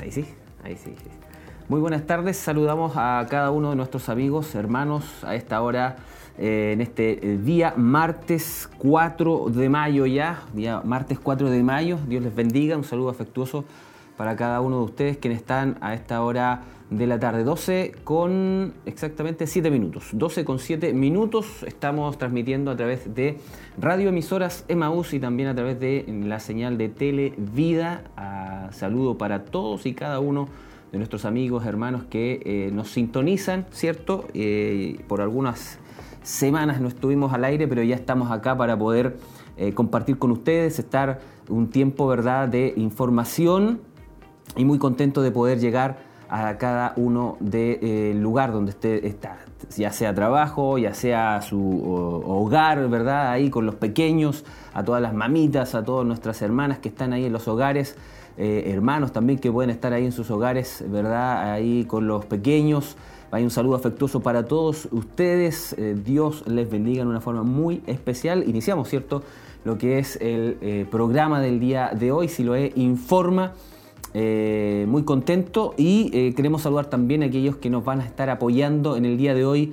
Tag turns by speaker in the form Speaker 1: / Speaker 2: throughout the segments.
Speaker 1: Ahí sí, ahí sí. Muy buenas tardes. Saludamos a cada uno de nuestros amigos, hermanos, a esta hora, eh, en este eh, día martes 4 de mayo ya, día martes 4 de mayo. Dios les bendiga. Un saludo afectuoso para cada uno de ustedes quienes están a esta hora de la tarde. 12 con exactamente 7 minutos. 12 con 7 minutos. Estamos transmitiendo a través de radioemisoras Emaús y también a través de la señal de Televida. A saludo para todos y cada uno de nuestros amigos, hermanos que eh, nos sintonizan, ¿cierto? Eh, por algunas semanas no estuvimos al aire, pero ya estamos acá para poder eh, compartir con ustedes, estar un tiempo, ¿verdad?, de información y muy contento de poder llegar a cada uno del de, lugar donde usted está, ya sea trabajo, ya sea su hogar, ¿verdad? Ahí con los pequeños, a todas las mamitas, a todas nuestras hermanas que están ahí en los hogares, eh, hermanos también que pueden estar ahí en sus hogares, ¿verdad? Ahí con los pequeños. Hay un saludo afectuoso para todos ustedes. Eh, Dios les bendiga en una forma muy especial. Iniciamos, ¿cierto? Lo que es el eh, programa del día de hoy, si lo es, informa. Muy contento y queremos saludar también a aquellos que nos van a estar apoyando en el día de hoy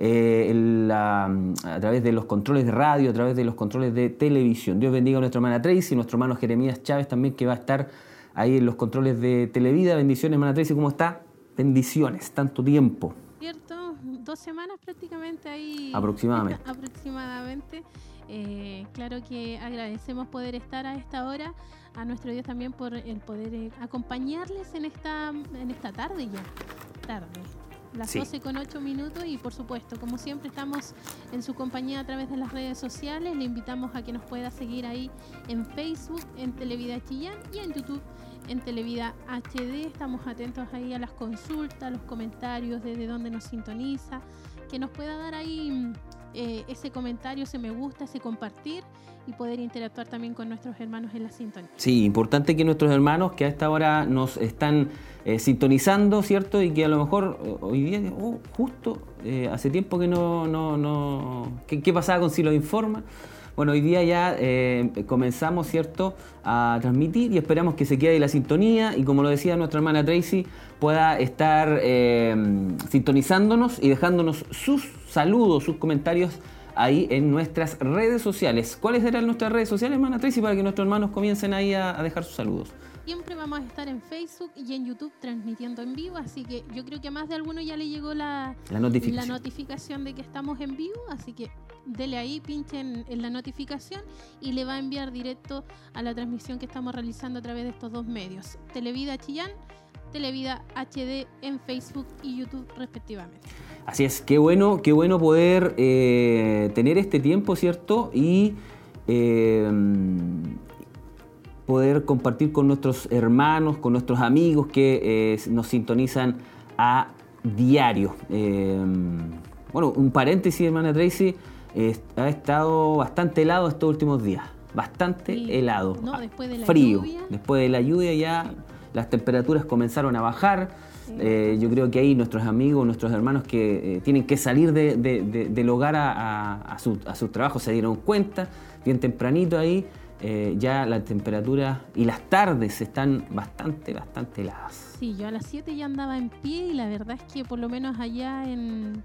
Speaker 1: a través de los controles de radio, a través de los controles de televisión. Dios bendiga a nuestra hermana Tracy, nuestro hermano Jeremías Chávez también que va a estar ahí en los controles de Televida. Bendiciones, hermana Tracy, ¿cómo está? Bendiciones, tanto tiempo.
Speaker 2: Cierto, dos semanas prácticamente ahí.
Speaker 1: Aproximadamente.
Speaker 2: aproximadamente. Eh, claro que agradecemos poder estar a esta hora, a nuestro Dios también por el poder eh, acompañarles en esta, en esta tarde ya. Tarde las 12 con 8 minutos y por supuesto, como siempre estamos en su compañía a través de las redes sociales, le invitamos a que nos pueda seguir ahí en Facebook, en Televida Chillán y en YouTube en Televida HD. Estamos atentos ahí a las consultas, los comentarios, desde dónde nos sintoniza, que nos pueda dar ahí eh, ese comentario, ese me gusta, ese compartir y poder interactuar también con nuestros hermanos en la sintonía.
Speaker 1: Sí, importante que nuestros hermanos que a esta hora nos están eh, sintonizando, ¿cierto? Y que a lo mejor eh, hoy día, oh, justo, hace tiempo que no, no, no ¿qué, pasaba con Si lo informa? Bueno, hoy día ya comenzamos, ¿cierto?, a transmitir y esperamos que se quede ahí la sintonía y como lo decía nuestra hermana Tracy, pueda estar sintonizándonos y dejándonos sus saludos, sus comentarios ahí en nuestras redes sociales. ¿Cuáles eran nuestras redes sociales, hermana Tracy, para que nuestros hermanos comiencen ahí a, dejar sus saludos?
Speaker 2: Siempre vamos a estar en Facebook y en YouTube transmitiendo en vivo, así que yo creo que a más de alguno ya le llegó la,
Speaker 1: la, notificación.
Speaker 2: la notificación de que estamos en vivo, así que dele ahí, pinchen en la notificación y le va a enviar directo a la transmisión que estamos realizando a través de estos dos medios, Televida Chillán, Televida HD en Facebook y YouTube respectivamente.
Speaker 1: Así es, qué bueno, qué bueno poder eh, tener este tiempo, ¿cierto? Y eh, poder compartir con nuestros hermanos, con nuestros amigos que eh, nos sintonizan a diario. bueno, un paréntesis, hermana Tracy, ha estado bastante helado estos últimos días. Bastante helado.
Speaker 2: No, después de la
Speaker 1: Frío. Después de la lluvia ya las temperaturas comenzaron a bajar eh, yo creo que ahí nuestros amigos, nuestros hermanos que eh, tienen que salir del hogar a, su, trabajo se dieron cuenta, bien tempranito ahí, eh, ya la temperatura y las tardes están bastante, bastante heladas.
Speaker 2: Sí, yo a las 7 ya andaba en pie y la verdad es que por lo menos allá en,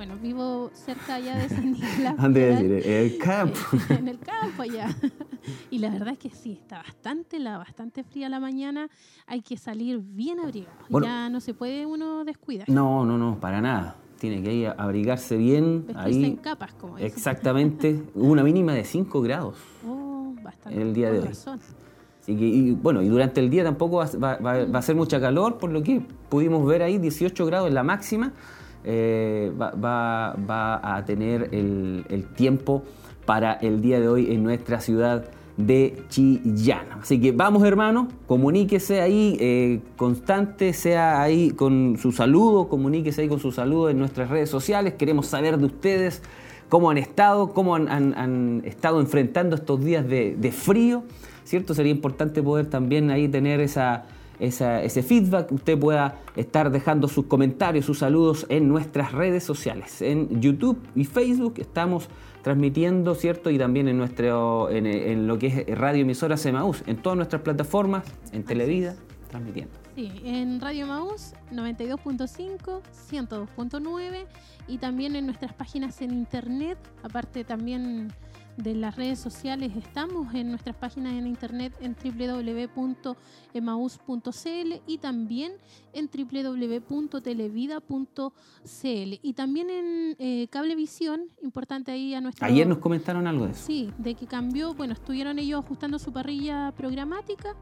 Speaker 2: bueno, vivo cerca allá de San Nicolás.
Speaker 1: decir, en el campo.
Speaker 2: en el campo allá. Y la verdad es que sí, está bastante la, bastante fría la mañana. Hay que salir bien abrigado. ya no se puede uno descuidar.
Speaker 1: No, no, no, para nada. Tiene que ir abrigarse bien. ahí,
Speaker 2: en capas, como
Speaker 1: dicen. Exactamente. una mínima de 5 grados.
Speaker 2: Oh, bastante.
Speaker 1: En el día de hoy. Así que, y, bueno, y durante el día tampoco va, va, a ser mucha calor, por lo que pudimos ver ahí 18 grados en la máxima. Eh, va, a tener el, tiempo para el día de hoy en nuestra ciudad de Chillán. Así que vamos hermano, comuníquese ahí eh, constante, sea ahí con su saludo, comuníquese ahí con su saludo en nuestras redes sociales, queremos saber de ustedes cómo han estado, cómo han, estado enfrentando estos días de, de frío, ¿cierto? Sería importante poder también ahí tener esa ese feedback, usted pueda estar dejando sus comentarios, sus saludos en nuestras redes sociales. En YouTube y Facebook estamos transmitiendo, ¿cierto? Y también en, nuestro, en, lo que es Radio Emisora Semaús, en todas nuestras plataformas, en Televida, transmitiendo.
Speaker 2: Sí, en Radio Maús 92.5, 102.9 y también en nuestras páginas en internet, aparte también de las redes sociales, estamos en nuestras páginas en internet en www.emaus.cl y también en www.televida.cl y también en eh, Cablevisión, importante ahí a nuestro...
Speaker 1: Ayer nos comentaron algo de eso.
Speaker 2: Sí, de que cambió, bueno, estuvieron ellos ajustando su parrilla programática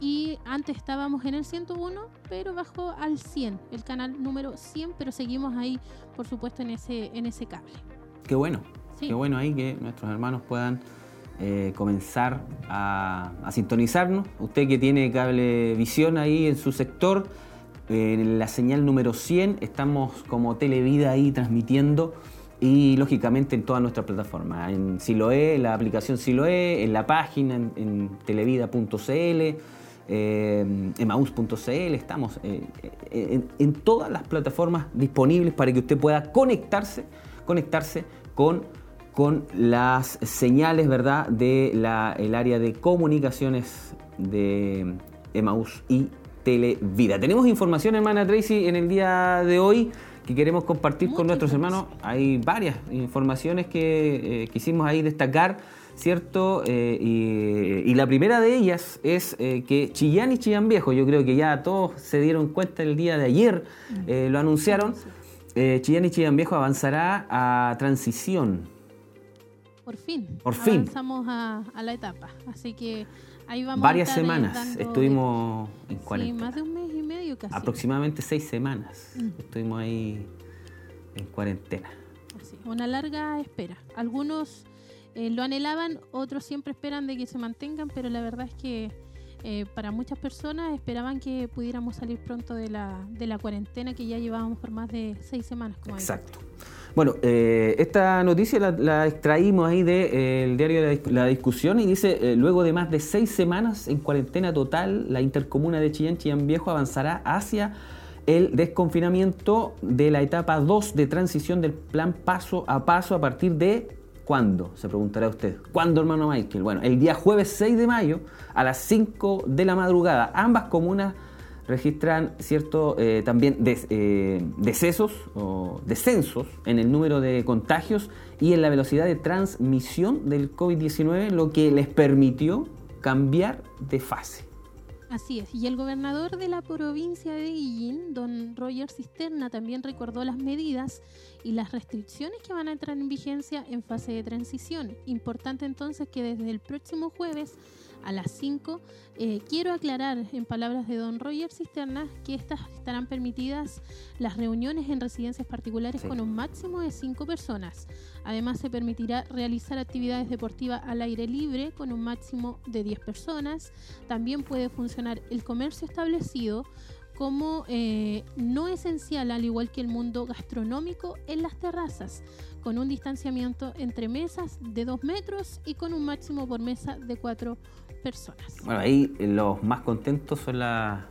Speaker 2: y antes estábamos en el 101, pero bajó al 100, el canal número 100, pero seguimos ahí, por supuesto, en ese, en ese cable.
Speaker 1: Qué bueno, qué bueno ahí que nuestros hermanos puedan eh, comenzar a, sintonizarnos. Usted que tiene cable visión ahí en su sector, en la señal número 100, estamos como Televida ahí transmitiendo y lógicamente en todas nuestras plataformas, en Siloe, en la aplicación Siloe, en la página, en televida.cl eh, emaus.cl, estamos eh, eh, en, todas las plataformas disponibles para que usted pueda conectarse, conectarse con, con las señales ¿verdad? de el área de comunicaciones de Emaus y Televida. Tenemos información, hermana Tracy, en el día de hoy que queremos compartir con nuestros hermanos. Hay varias informaciones que quisimos ahí destacar ¿cierto? Eh, y, la primera de ellas es eh, que Chillán y Chillán Viejo, yo creo que ya todos se dieron cuenta el día de ayer, eh, lo anunciaron, Chillán y Chillán Viejo avanzará a transición.
Speaker 2: Por fin.
Speaker 1: Por fin.
Speaker 2: Avanzamos a, la etapa, así que ahí vamos.
Speaker 1: Varias semanas estuvimos en cuarentena.
Speaker 2: Sí, más de un mes y medio casi.
Speaker 1: Aproximadamente seis semanas mm. estuvimos ahí en cuarentena.
Speaker 2: una larga espera. Algunos eh, lo anhelaban, otros siempre esperan de que se mantengan, pero la verdad es que eh, para muchas personas esperaban que pudiéramos salir pronto de la, de la cuarentena que ya llevábamos por más de seis semanas.
Speaker 1: Como Exacto. Bueno, eh, esta noticia la, extraímos ahí del diario de la, Discusión y dice, luego de más de seis semanas en cuarentena total, la intercomuna de Chillán, Chillán Viejo avanzará hacia el desconfinamiento de la etapa 2 de transición del plan paso a paso a partir de ¿Cuándo? Se preguntará usted. ¿Cuándo, hermano Michael? Bueno, el día jueves 6 de mayo a las 5 de la madrugada. Ambas comunas registran cierto eh, también eh, decesos o descensos en el número de contagios y en la velocidad de transmisión del COVID-19, lo que les permitió cambiar de fase.
Speaker 2: Así es, y el gobernador de la provincia de Guillín, don Roger Cisterna, también recordó las medidas y las restricciones que van a entrar en vigencia en fase de transición. Importante entonces que desde el próximo jueves a las 5. Eh, quiero aclarar, en palabras de don Roger Cisterna, que estas estarán permitidas las reuniones en residencias particulares con un máximo de 5 personas. Además, se permitirá realizar actividades deportivas al aire libre con un máximo de 10 personas. También puede funcionar el comercio establecido como eh, no esencial, al igual que el mundo gastronómico, en las terrazas, con un distanciamiento entre mesas de 2 metros y con un máximo por mesa de 4 personas.
Speaker 1: Bueno, ahí los más contentos son la,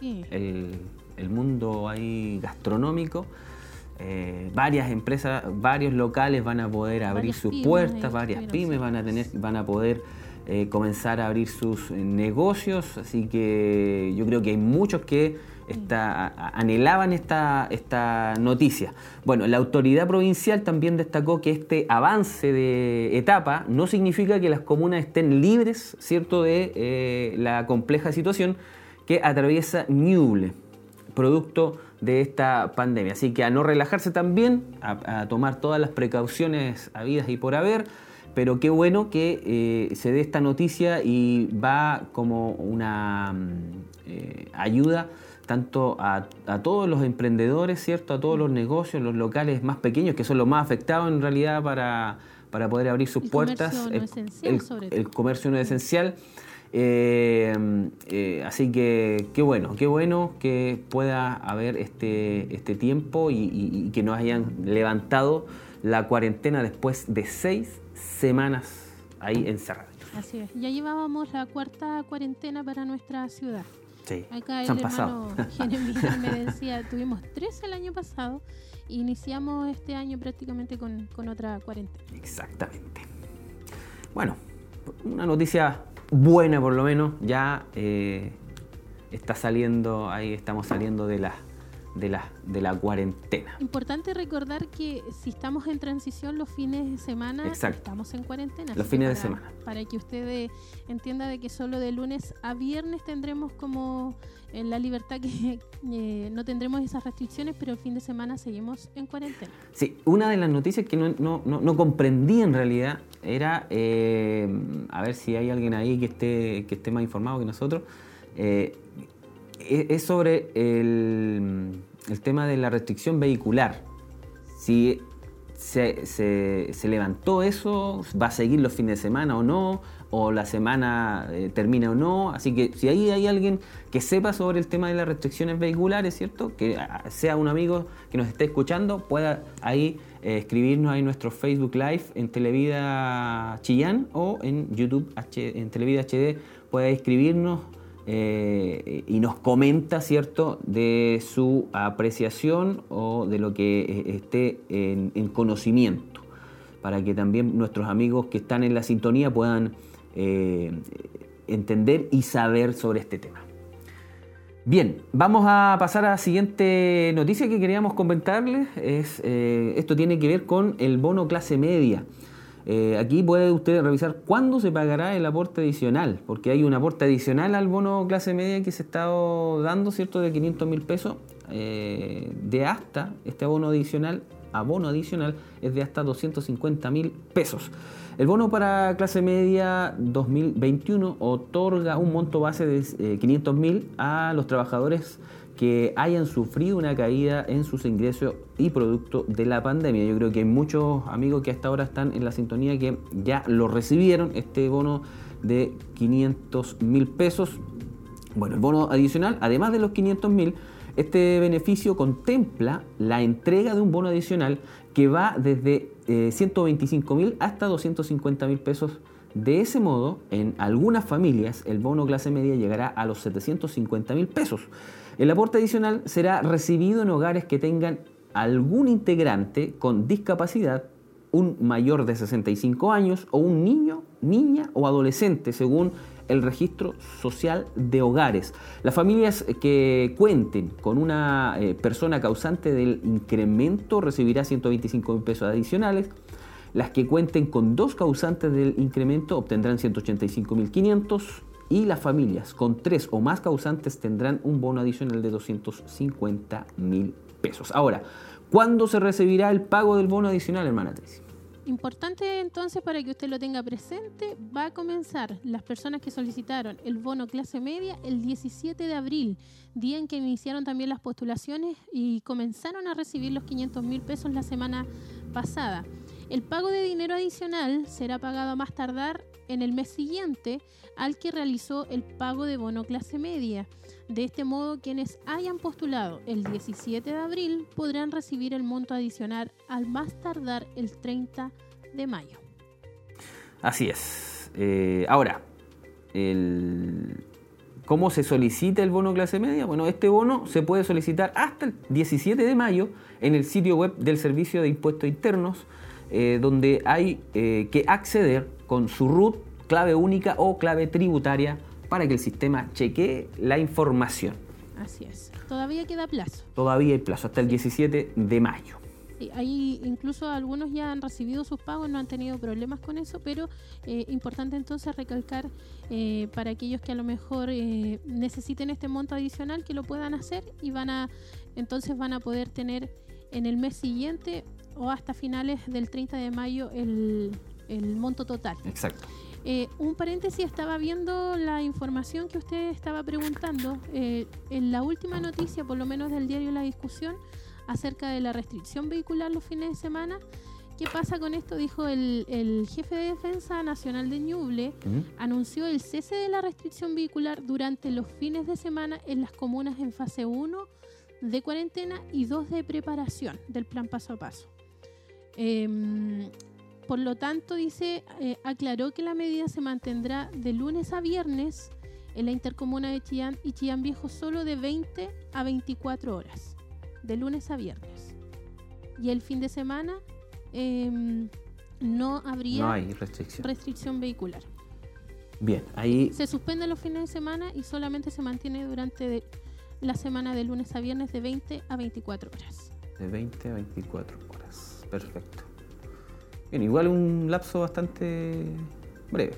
Speaker 1: el, mundo ahí gastronómico. Eh, varias empresas, varios locales van a poder abrir sus puertas, varias pymes van a tener, van a poder eh, comenzar a abrir sus negocios, así que yo creo que hay muchos que anhelaban esta, esta noticia. Bueno, la autoridad provincial también destacó que este avance de etapa no significa que las comunas estén libres, ¿cierto?, de eh, la compleja situación que atraviesa Ñuble, producto de esta pandemia. Así que a no relajarse también, a, tomar todas las precauciones habidas y por haber, pero qué bueno que eh, se dé esta noticia y va como una mm, eh, ayuda tanto a, todos los emprendedores, ¿cierto? A todos los negocios, los locales más pequeños, que son los más afectados en realidad para, poder abrir sus puertas. el, comercio no es esencial. Eh, eh, así que qué bueno, qué bueno que pueda haber este, este tiempo y, que nos hayan levantado la cuarentena después de seis semanas ahí encerrados.
Speaker 2: Así es, ya llevábamos la cuarta cuarentena para nuestra ciudad. Acá el
Speaker 1: hermano
Speaker 2: me decía, tuvimos tres el año pasado e iniciamos este año prácticamente con, otra cuarentena.
Speaker 1: Exactamente. Bueno, una noticia buena por lo menos, ya eh, está saliendo, ahí estamos saliendo de la, de la, de la cuarentena.
Speaker 2: Importante recordar que si estamos en transición los fines de semana, estamos en cuarentena.
Speaker 1: Los fines de semana.
Speaker 2: Para que usted eh, entienda de que solo de lunes a viernes tendremos como en la libertad que eh, no tendremos esas restricciones, pero el fin de semana seguimos en cuarentena.
Speaker 1: Sí, una de las noticias que no, comprendí en realidad era, eh, a ver si hay alguien ahí que esté, que esté más informado que nosotros, eh, es sobre el, el, tema de la restricción vehicular. Si se, se, levantó eso, va a seguir los fines de semana o no, o la semana eh, termina o no. Así que si ahí hay alguien que sepa sobre el tema de las restricciones vehiculares, ¿cierto? Que ah, sea un amigo que nos esté escuchando, pueda ahí eh, escribirnos en nuestro Facebook Live en Televida Chillán o en YouTube en Televida HD, pueda escribirnos eh, y nos comenta, ¿cierto?, de su apreciación o de lo que eh, esté en, conocimiento, para que también nuestros amigos que están en la sintonía puedan eh, entender y saber sobre este tema. Bien, vamos a pasar a la siguiente noticia que queríamos comentarles. Es, esto tiene que ver con el bono clase media. Eh, aquí puede usted revisar cuándo se pagará el aporte adicional, porque hay un aporte adicional al bono clase media que se está dando, ¿cierto?, de 500 mil pesos, eh, de hasta, este abono adicional, abono adicional es de hasta 250 mil pesos. El bono para clase media 2021 otorga un monto base de 500 eh, mil a los trabajadores que hayan sufrido una caída en sus ingresos y producto de la pandemia. Yo creo que hay muchos amigos que hasta ahora están en la sintonía que ya lo recibieron, este bono de 500 mil pesos. Bueno, el bono adicional, además de los 500 mil, este beneficio contempla la entrega de un bono adicional que va desde 125 eh, mil hasta 250 mil pesos. De ese modo, en algunas familias, el bono clase media llegará a los 750 mil pesos. El aporte adicional será recibido en hogares que tengan algún integrante con discapacidad, un mayor de 65 años o un niño, niña o adolescente, según el registro social de hogares. Las familias que cuenten con una eh, persona causante del incremento recibirá 125 mil pesos adicionales. Las que cuenten con dos causantes del incremento obtendrán 185 mil 500 y las familias con tres o más causantes tendrán un bono adicional de 250 mil pesos. Ahora, ¿cuándo se recibirá el pago del bono adicional, hermana Tracy?
Speaker 2: Importante entonces para que usted lo tenga presente, va a comenzar las personas que solicitaron el bono clase media el 17 de abril, día en que iniciaron también las postulaciones y comenzaron a recibir los 500 mil pesos la semana pasada. El pago de dinero adicional será pagado a más tardar en el mes siguiente al que realizó el pago de bono clase media. De este modo, quienes hayan postulado el 17 de abril podrán recibir el monto adicional al más tardar el 30 de mayo.
Speaker 1: Así es. Eh, ahora, ¿cómo se solicita el bono clase media? Bueno, este bono se puede solicitar hasta el 17 de mayo en el sitio web del Servicio de Impuestos Internos, eh, donde hay eh, que acceder con su RUT clave única o clave tributaria para que el sistema chequee la información.
Speaker 2: Así es. Todavía queda plazo.
Speaker 1: Todavía hay plazo, hasta el 17 de mayo.
Speaker 2: Sí, ahí incluso algunos ya han recibido sus pagos, no han tenido problemas con eso, pero eh, importante entonces recalcar eh, para aquellos que a lo mejor eh, necesiten este monto adicional que lo puedan hacer y van a entonces van a poder tener en el mes siguiente o hasta finales del 30 de mayo el, el monto total.
Speaker 1: Exacto.
Speaker 2: Eh, un paréntesis, estaba viendo la información que usted estaba preguntando. Eh, en la última noticia, por lo menos del diario La Discusión, acerca de la restricción vehicular los fines de semana. ¿Qué pasa con esto? Dijo el, jefe de Defensa Nacional de Ñuble, anunció el cese de la restricción vehicular durante los fines de semana en las comunas en fase 1 de cuarentena y 2 de preparación del plan paso a paso. Em, por lo tanto, dice, eh, aclaró que la medida se mantendrá de lunes a viernes en la intercomuna de Chillán y Chillán Viejo solo de 20 a 24 horas, de lunes a viernes. Y el fin de semana em, no habría
Speaker 1: restricción.
Speaker 2: restricción vehicular.
Speaker 1: Bien, ahí...
Speaker 2: Se suspende los fines de semana y solamente se mantiene durante la semana de lunes a viernes de 20 a 24 horas.
Speaker 1: De 20 a 24 horas. Perfecto. Bien, igual un lapso bastante breve.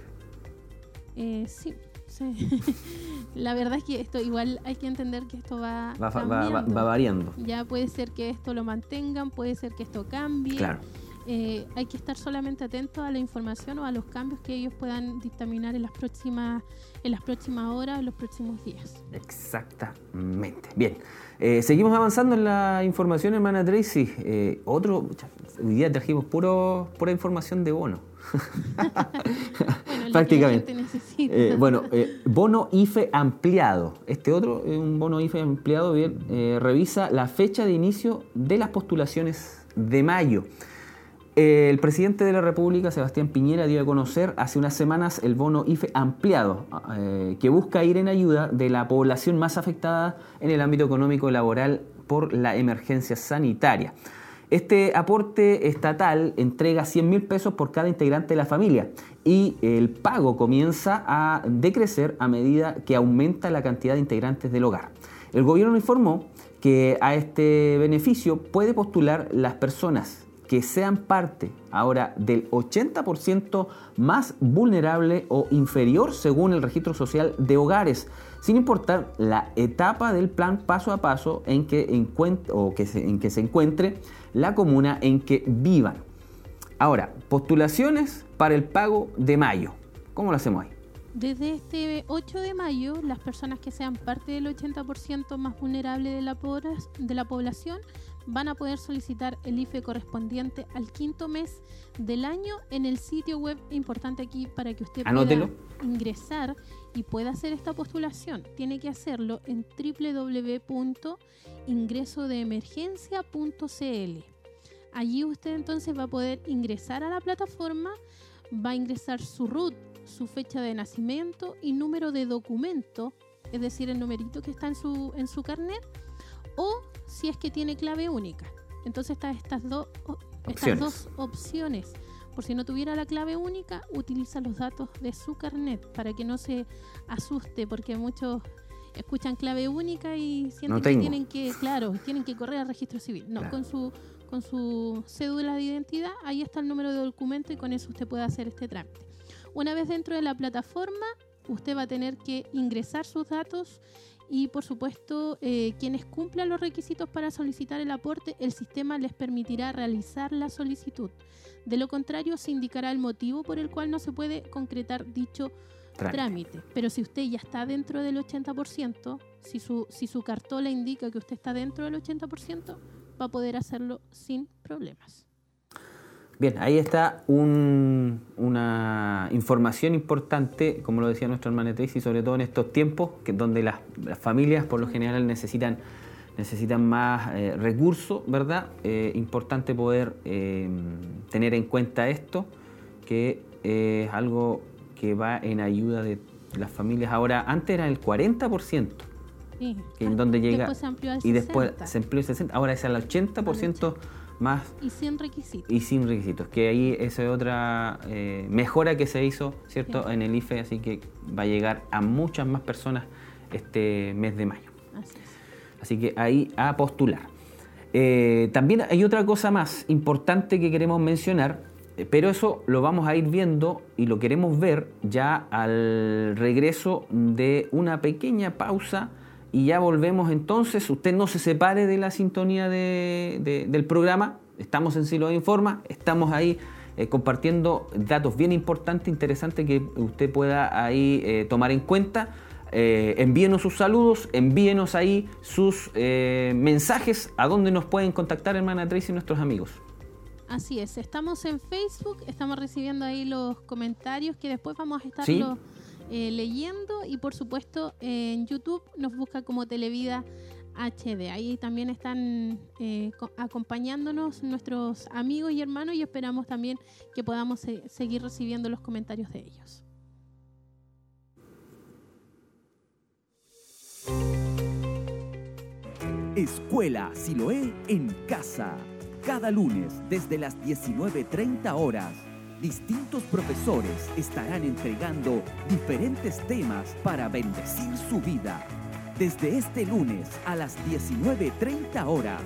Speaker 2: Eh, sí, la verdad es que esto igual hay que entender que esto va,
Speaker 1: va, va, va, variando.
Speaker 2: Ya puede ser que esto lo mantengan, puede ser que esto cambie.
Speaker 1: Claro.
Speaker 2: Eh, hay que estar solamente atentos a la información o a los cambios que ellos puedan dictaminar en las próximas en las próximas horas, en los próximos días.
Speaker 1: Exactamente. Bien, eh, seguimos avanzando en la información, hermana Tracy. Eh, otro, hoy día trajimos puro, pura información de bono.
Speaker 2: bueno,
Speaker 1: Prácticamente. bueno, bono IFE ampliado. Este otro, un bono IFE ampliado, bien, revisa la fecha de inicio de las postulaciones de mayo. El presidente de la República, Sebastián Piñera, dio a conocer hace unas semanas el bono IFE ampliado, eh, que busca ir en ayuda de la población más afectada en el ámbito económico y laboral por la emergencia sanitaria. Este aporte estatal entrega 100 mil pesos por cada integrante de la familia y el pago comienza a decrecer a medida que aumenta la cantidad de integrantes del hogar. El gobierno informó que a este beneficio puede postular las personas que sean parte ahora del 80% más vulnerable o inferior según el registro social de hogares, sin importar la etapa del plan paso a paso en que, o que en que se encuentre la comuna en que vivan. Ahora, postulaciones para el pago de mayo. ¿Cómo lo hacemos ahí?
Speaker 2: Desde este 8 de mayo, las personas que sean parte del 80% más vulnerable de la, de la población van a poder solicitar el IFE correspondiente al quinto mes del año en el sitio web importante aquí para que usted pueda ingresar y pueda hacer esta postulación. Tiene que hacerlo en www.ingresodeemergencia.cl. Allí usted entonces va a poder ingresar a la plataforma, va a ingresar su RUT, su fecha de nacimiento y número de documento, es decir, el numerito que está en su, en su carnet, o si es que tiene clave única. Entonces están estas, dos estas dos opciones. Por si no tuviera la clave única, utiliza los datos de su carnet para que no se asuste, porque muchos escuchan clave única y sienten que tienen que, claro, tienen que correr al registro civil. No, con su con su cédula de identidad, ahí está el número de documento y con eso usted puede hacer este trámite. Una vez dentro de la plataforma, usted va a tener que ingresar sus datos y por supuesto eh, quienes cumplan los requisitos para solicitar el aporte, el sistema les permitirá realizar la solicitud. De lo contrario, se indicará el motivo por el cual no se puede concretar dicho trámite. Pero si usted ya está dentro del 80%, si su, si su cartola indica que usted está dentro del 80%, va a poder hacerlo sin problemas.
Speaker 1: Bien, ahí está una información importante, como lo decía nuestra hermana Tracy, sobre todo en estos tiempos, que, donde las, familias por lo general necesitan, necesitan más eh, recursos, ¿verdad? Eh, importante poder eh, tener en cuenta esto, que es algo que va en ayuda de las familias. Ahora, antes era el 40%. Sí. Que en donde llega
Speaker 2: después al
Speaker 1: y después se amplió el 60, ahora es el 80%.
Speaker 2: Y sin requisitos.
Speaker 1: Y sin requisitos, que ahí esa es otra eh, mejora que se hizo, ¿cierto?, en el IFE, así que va a llegar a muchas más personas este mes de mayo. Así, así que ahí a postular. Eh, también hay otra cosa más importante que queremos mencionar, eh, pero eso lo vamos a ir viendo y lo queremos ver ya al regreso de una pequeña pausa y ya volvemos entonces. Usted no se separe de la sintonía del programa. Estamos en Silo de Informa, estamos ahí eh, compartiendo datos bien importantes, interesantes que usted pueda ahí eh, tomar en cuenta. Eh, envíenos sus saludos, envíenos ahí sus mensajes a donde nos pueden contactar, hermana Tracy, y nuestros amigos.
Speaker 2: Así es, estamos en Facebook, estamos recibiendo ahí los comentarios que después vamos a estar eh, leyendo y por supuesto en YouTube nos busca como Televida HD. Ahí también están eh, acompañándonos nuestros amigos y hermanos y esperamos también que podamos seguir recibiendo los comentarios de ellos.
Speaker 3: Escuela Siloé en casa. Cada lunes desde las 19.30 horas distintos profesores estarán entregando diferentes temas para bendecir su vida. Desde este lunes a las 19.30 horas,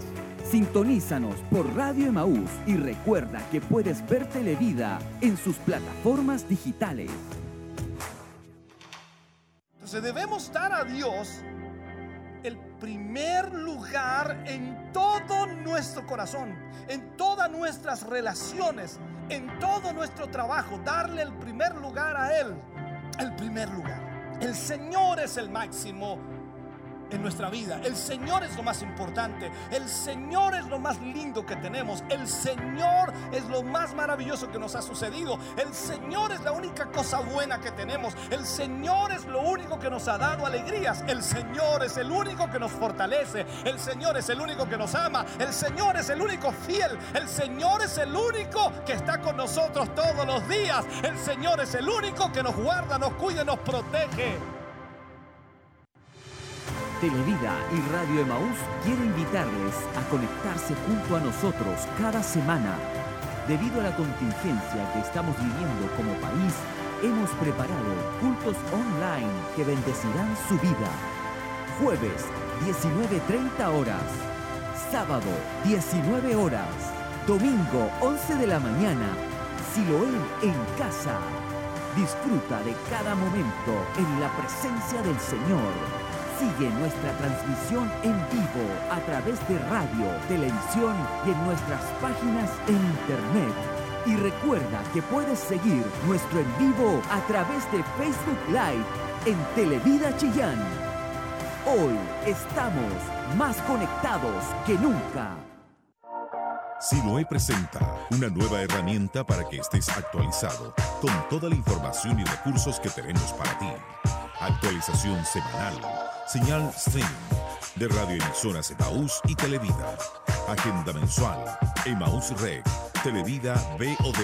Speaker 3: sintonízanos por Radio Emaús y recuerda que puedes ver Televida en sus plataformas digitales.
Speaker 4: Entonces debemos dar a Dios el primer lugar en todo nuestro corazón, en todas nuestras relaciones, en todo nuestro trabajo, darle el primer lugar a Él, el primer lugar. El Señor es el máximo en nuestra vida. El Señor es lo más importante. El Señor es lo más lindo que tenemos. El Señor es lo más maravilloso que nos ha sucedido. El Señor es la única cosa buena que tenemos. El Señor es lo único que nos ha dado alegrías. El Señor es el único que nos fortalece. El Señor es el único que nos ama. El Señor es el único fiel. El Señor es el único que está con nosotros todos los días. El Señor es el único que nos guarda, nos cuida, nos protege.
Speaker 3: Televida y Radio Emaús quiere invitarles a conectarse junto a nosotros cada semana. Debido a la contingencia que estamos viviendo como país, hemos preparado cultos online que bendecirán su vida. Jueves, 19.30 horas. Sábado, 19 horas. Domingo, 11 de la mañana. Siloé en casa. Disfruta de cada momento en la presencia del Señor. Sigue nuestra transmisión en vivo a través de radio, televisión y en nuestras páginas en internet. Y recuerda que puedes seguir nuestro en vivo a través de Facebook Live en Televida Chillán. Hoy estamos más conectados que nunca.
Speaker 5: Siloe presenta una nueva herramienta para que estés actualizado con toda la información y recursos que tenemos para ti. Actualización semanal señal stream de radioemisoras Emaús y Televida, agenda mensual, Emaús Rec, Televida BOD,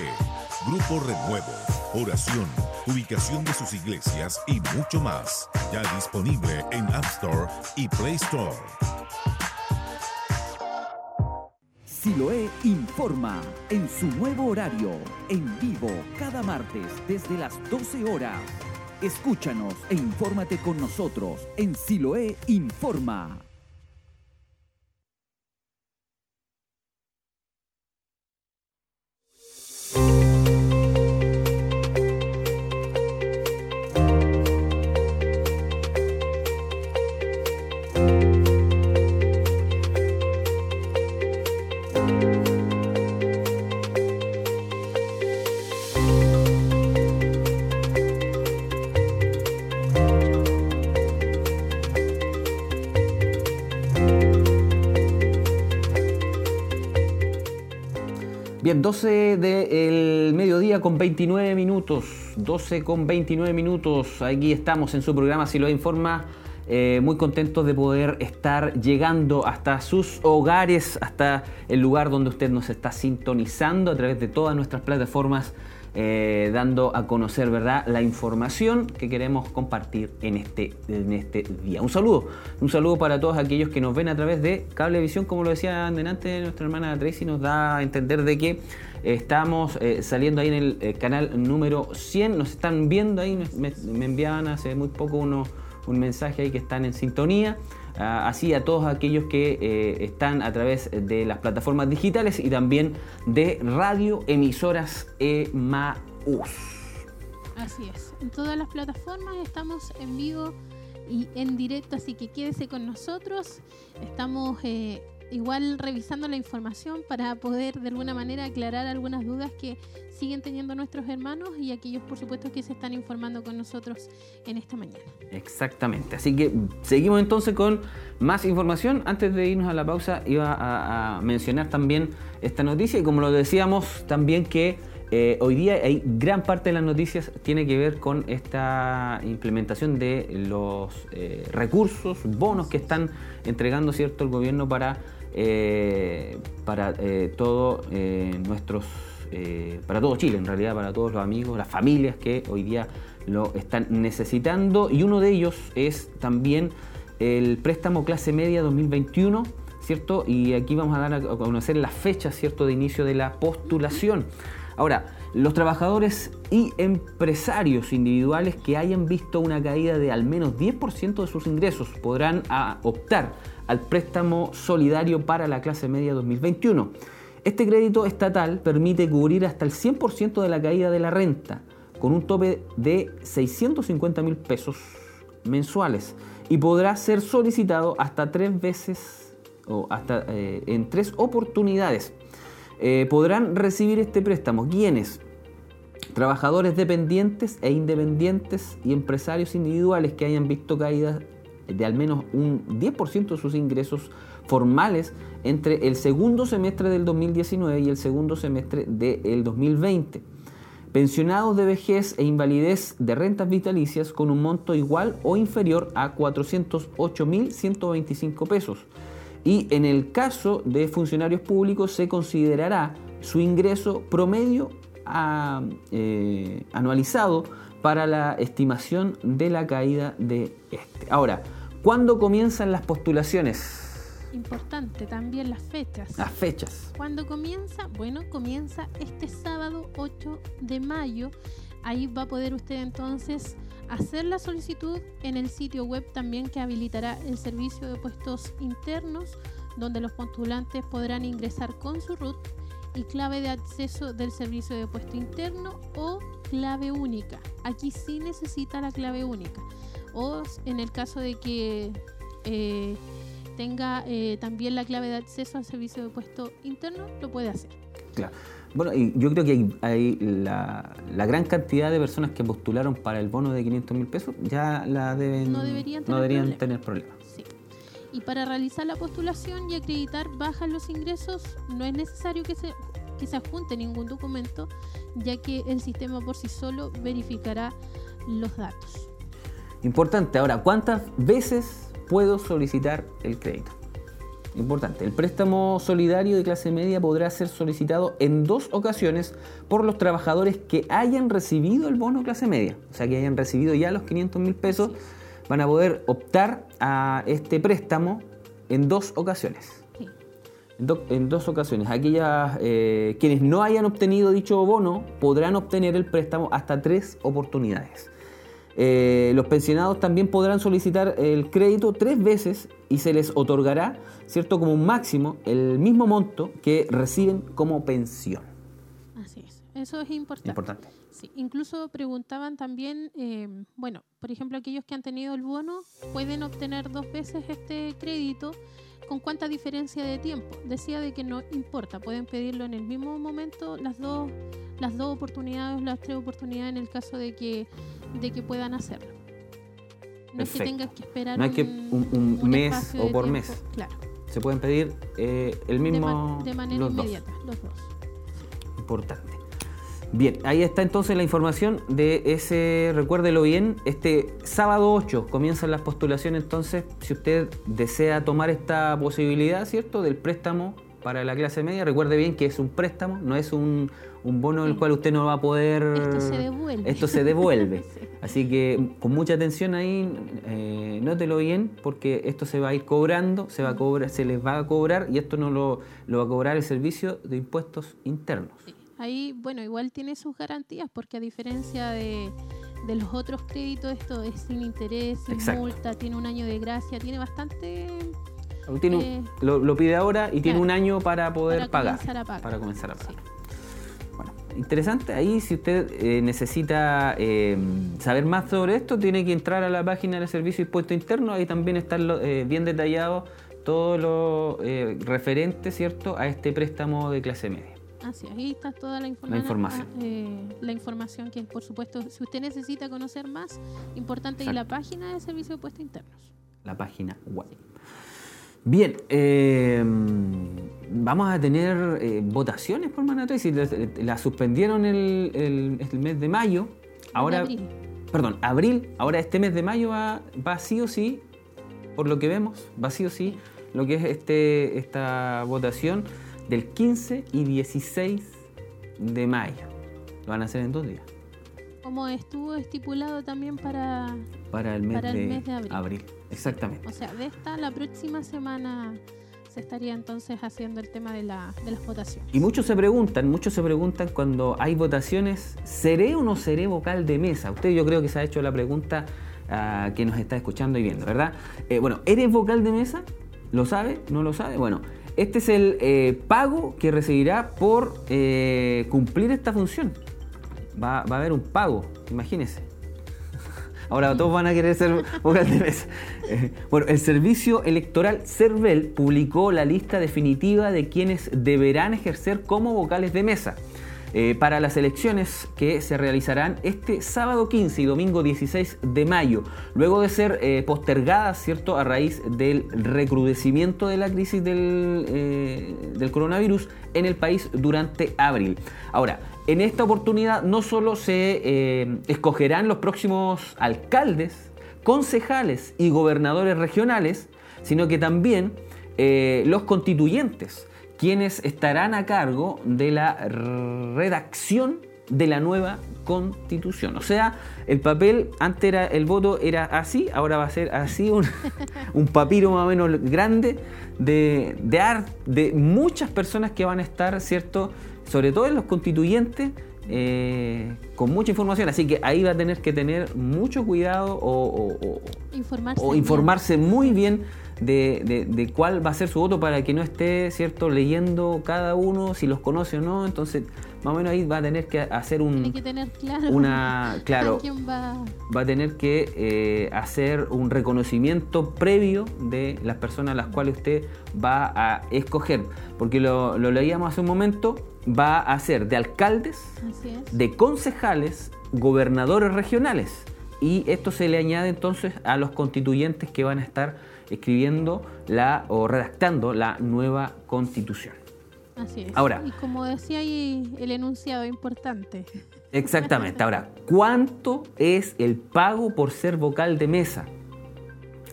Speaker 5: Grupo Renuevo, oración, ubicación de sus iglesias y mucho más, ya disponible en App Store y Play Store.
Speaker 3: Siloé informa en su nuevo horario, en vivo, cada martes desde las 12 horas Escúchanos e infórmate con nosotros en Siloé Informa.
Speaker 1: Bien, 12 del mediodía con 29 minutos. 12 con 29 minutos. Aquí estamos en su programa Si lo informa. Eh, muy contentos de poder estar llegando hasta sus hogares, hasta el lugar donde usted nos está sintonizando a través de todas nuestras plataformas eh, dando a conocer ¿verdad? la información que queremos compartir en este, en este día. Un saludo, un saludo para todos aquellos que nos ven a través de Cablevisión, como lo decía delante nuestra hermana Tracy, nos da a entender de que estamos eh, saliendo ahí en el eh, canal número 100, nos están viendo ahí, me, me enviaban hace muy poco uno, un mensaje ahí que están en sintonía. Así a todos aquellos que eh, están a través de las plataformas digitales y también de radio emisoras EMAUS.
Speaker 2: Así es, en todas las plataformas estamos en vivo y en directo, así que quédese con nosotros. Estamos eh, igual revisando la información para poder de alguna manera aclarar algunas dudas que siguen teniendo nuestros hermanos y aquellos por supuesto que se están informando con nosotros en esta mañana.
Speaker 1: Exactamente, así que seguimos entonces con más información. Antes de irnos a la pausa iba a, mencionar también esta noticia y como lo decíamos también que eh, hoy día hay gran parte de las noticias tiene que ver con esta implementación de los eh, recursos, bonos que están entregando cierto el gobierno para eh, para eh, todos eh, nuestros, para todo Chile, en realidad, para todos los amigos, las familias que hoy día lo están necesitando. Y uno de ellos es también el préstamo clase media 2021, ¿cierto? Y aquí vamos a dar a conocer la fecha, ¿cierto?, de inicio de la postulación. Ahora, los trabajadores y empresarios individuales que hayan visto una caída de al menos 10% de sus ingresos podrán ah, optar al préstamo solidario para la clase media 2021. Este crédito estatal permite cubrir hasta el 100% de la caída de la renta, con un tope de 650 mil pesos mensuales y podrá ser solicitado hasta tres veces o hasta eh, en tres oportunidades. Eh, podrán recibir este préstamo quienes trabajadores dependientes e independientes y empresarios individuales que hayan visto caídas de al menos un 10% de sus ingresos formales entre el segundo semestre del 2019 y el segundo semestre del 2020. Pensionados de vejez e invalidez de rentas vitalicias con un monto igual o inferior a 408.125 pesos. Y en el caso de funcionarios públicos se considerará su ingreso promedio eh, anualizado para la estimación de la caída de este. Ahora, ¿cuándo comienzan las postulaciones?
Speaker 2: Importante también las fechas.
Speaker 1: Las fechas.
Speaker 2: ¿Cuándo comienza? Bueno, comienza este sábado 8 de mayo. Ahí va a poder usted entonces hacer la solicitud en el sitio web también que habilitará el servicio de puestos internos, donde los postulantes podrán ingresar con su RUT y clave de acceso del servicio de puesto interno o clave única. Aquí sí necesita la clave única. O en el caso de que eh, tenga eh, también la clave de acceso al servicio de puesto interno, lo puede hacer.
Speaker 1: Claro. Bueno, yo creo que hay, la, gran cantidad de personas que postularon para el bono de 500 mil pesos ya la deben,
Speaker 2: no deberían tener problemas. Y para realizar la postulación y acreditar bajas los ingresos, no es necesario que se, que se adjunte ningún documento, ya que el sistema por sí solo verificará los datos.
Speaker 1: Importante, ahora, ¿cuántas veces puedo solicitar el crédito? Importante, el préstamo solidario de clase media podrá ser solicitado en dos ocasiones por los trabajadores que hayan recibido el bono clase media, o sea, que hayan recibido ya los 500 mil pesos van a poder optar a este préstamo en dos ocasiones. En, dos ocasiones. Aquellas eh, quienes no hayan obtenido dicho bono podrán obtener el préstamo hasta tres oportunidades. Eh, los pensionados también podrán solicitar el crédito tres veces y se les otorgará, ¿cierto?, como un máximo el mismo monto que reciben como pensión.
Speaker 2: Así es, eso es importante.
Speaker 1: Importante
Speaker 2: incluso preguntaban también, eh, bueno, por ejemplo, aquellos que han tenido el bono pueden obtener dos veces este crédito. ¿Con cuánta diferencia de tiempo? Decía de que no importa, pueden pedirlo en el mismo momento, las dos, las dos oportunidades, las tres oportunidades en el caso de que, de que puedan hacerlo. No es que tengas que esperar
Speaker 1: no hay que un, mes o por mes.
Speaker 2: Claro.
Speaker 1: Se pueden pedir eh, el mismo.
Speaker 2: De, manera inmediata, los dos.
Speaker 1: Importante. Bien, ahí está entonces la información de ese, recuérdelo bien, este sábado 8 comienzan las postulaciones entonces, si usted desea tomar esta posibilidad, ¿cierto?, del préstamo para la clase media, recuerde bien que es un préstamo, no es un, bono en el cual usted no va a poder...
Speaker 2: Esto se devuelve.
Speaker 1: Esto se devuelve. Así que con mucha atención ahí, eh, nótelo bien, porque esto se va a ir cobrando, se, va a cobrar, se les va a cobrar y esto no lo, lo va a cobrar el servicio de impuestos internos.
Speaker 2: Ahí, bueno, igual tiene sus garantías porque a diferencia de, los otros créditos, esto es sin interés, sin multa, tiene un año de gracia, tiene bastante...
Speaker 1: Eh, lo, pide ahora y tiene un año para poder pagar. Para comenzar a pagar. Bueno, interesante. Ahí si usted eh, necesita eh, saber más sobre esto, tiene que entrar a la página del Servicio de Impuesto Interno. Ahí también está bien detallado todo lo referente, ¿cierto?, a este préstamo de clase media.
Speaker 2: Así, ahí está toda la, información. Eh, la información que, por supuesto, si usted necesita conocer más, importante es la página de Servicio de Puestos Internos.
Speaker 1: La página web. Bien, eh, vamos a tener eh, votaciones por Manatí. Si la, suspendieron el, mes de mayo, ahora. Perdón, abril, ahora este mes de mayo va, va sí o sí, por lo que vemos, va sí o sí, lo que es este, esta votación del 15 y 16 de mayo. Lo van a hacer en dos días.
Speaker 2: Como estuvo estipulado también para,
Speaker 1: para el mes, de, abril. Exactamente.
Speaker 2: O sea, de esta la próxima semana se estaría entonces haciendo el tema de, la, de las votaciones.
Speaker 1: Y muchos se preguntan, muchos se preguntan cuando hay votaciones, ¿seré o no seré vocal de mesa? Usted yo creo que se ha hecho la pregunta ah, que nos está escuchando y viendo, ¿verdad? Eh, bueno, ¿eres vocal de mesa? ¿Lo sabe? ¿No lo sabe? Bueno, este es el eh, pago que recibirá por eh, cumplir esta función. Va, a haber un pago, imagínese. Ahora todos van a querer ser vocal de mesa. Bueno, el Servicio Electoral CERVEL publicó la lista definitiva de quienes deberán ejercer como vocales de mesa. Eh, para las elecciones que se realizarán este sábado 15 y domingo 16 de mayo, luego de ser eh, postergadas, ¿cierto?, a raíz del recrudecimiento de la crisis del, eh, del coronavirus en el país durante abril. Ahora, en esta oportunidad no solo se escogerán los próximos alcaldes, concejales y gobernadores regionales, sino que también los constituyentes, quienes estarán a cargo de la redacción de la nueva constitución. O sea, el papel, antes era, el voto era así, ahora va a ser así, un, un papiro más o menos grande de, de, ar- de muchas personas que van a estar, ¿cierto? Sobre todo en los constituyentes, eh, con mucha información. Así que ahí va a tener que tener mucho cuidado o- o- o,
Speaker 2: Informarse.
Speaker 1: o informarse muy bien de, de- de cuál va a ser su voto para que no esté cierto leyendo cada uno si los conoce o no entonces más o menos ahí va a tener que hacer
Speaker 2: Tiene
Speaker 1: un
Speaker 2: que tener claro.
Speaker 1: una claro
Speaker 2: va.
Speaker 1: va a tener que eh, hacer un reconocimiento previo de las personas a las cuales usted va a escoger porque lo, lo leíamos hace un momento va a ser de alcaldes de concejales, gobernadores regionales. Y esto se le añade entonces a los constituyentes que van a estar escribiendo la o redactando la nueva constitución.
Speaker 2: Así es.
Speaker 1: Ahora.
Speaker 2: Y como decía ahí el enunciado importante.
Speaker 1: Exactamente. Ahora, ¿cuánto es el pago por ser vocal de mesa?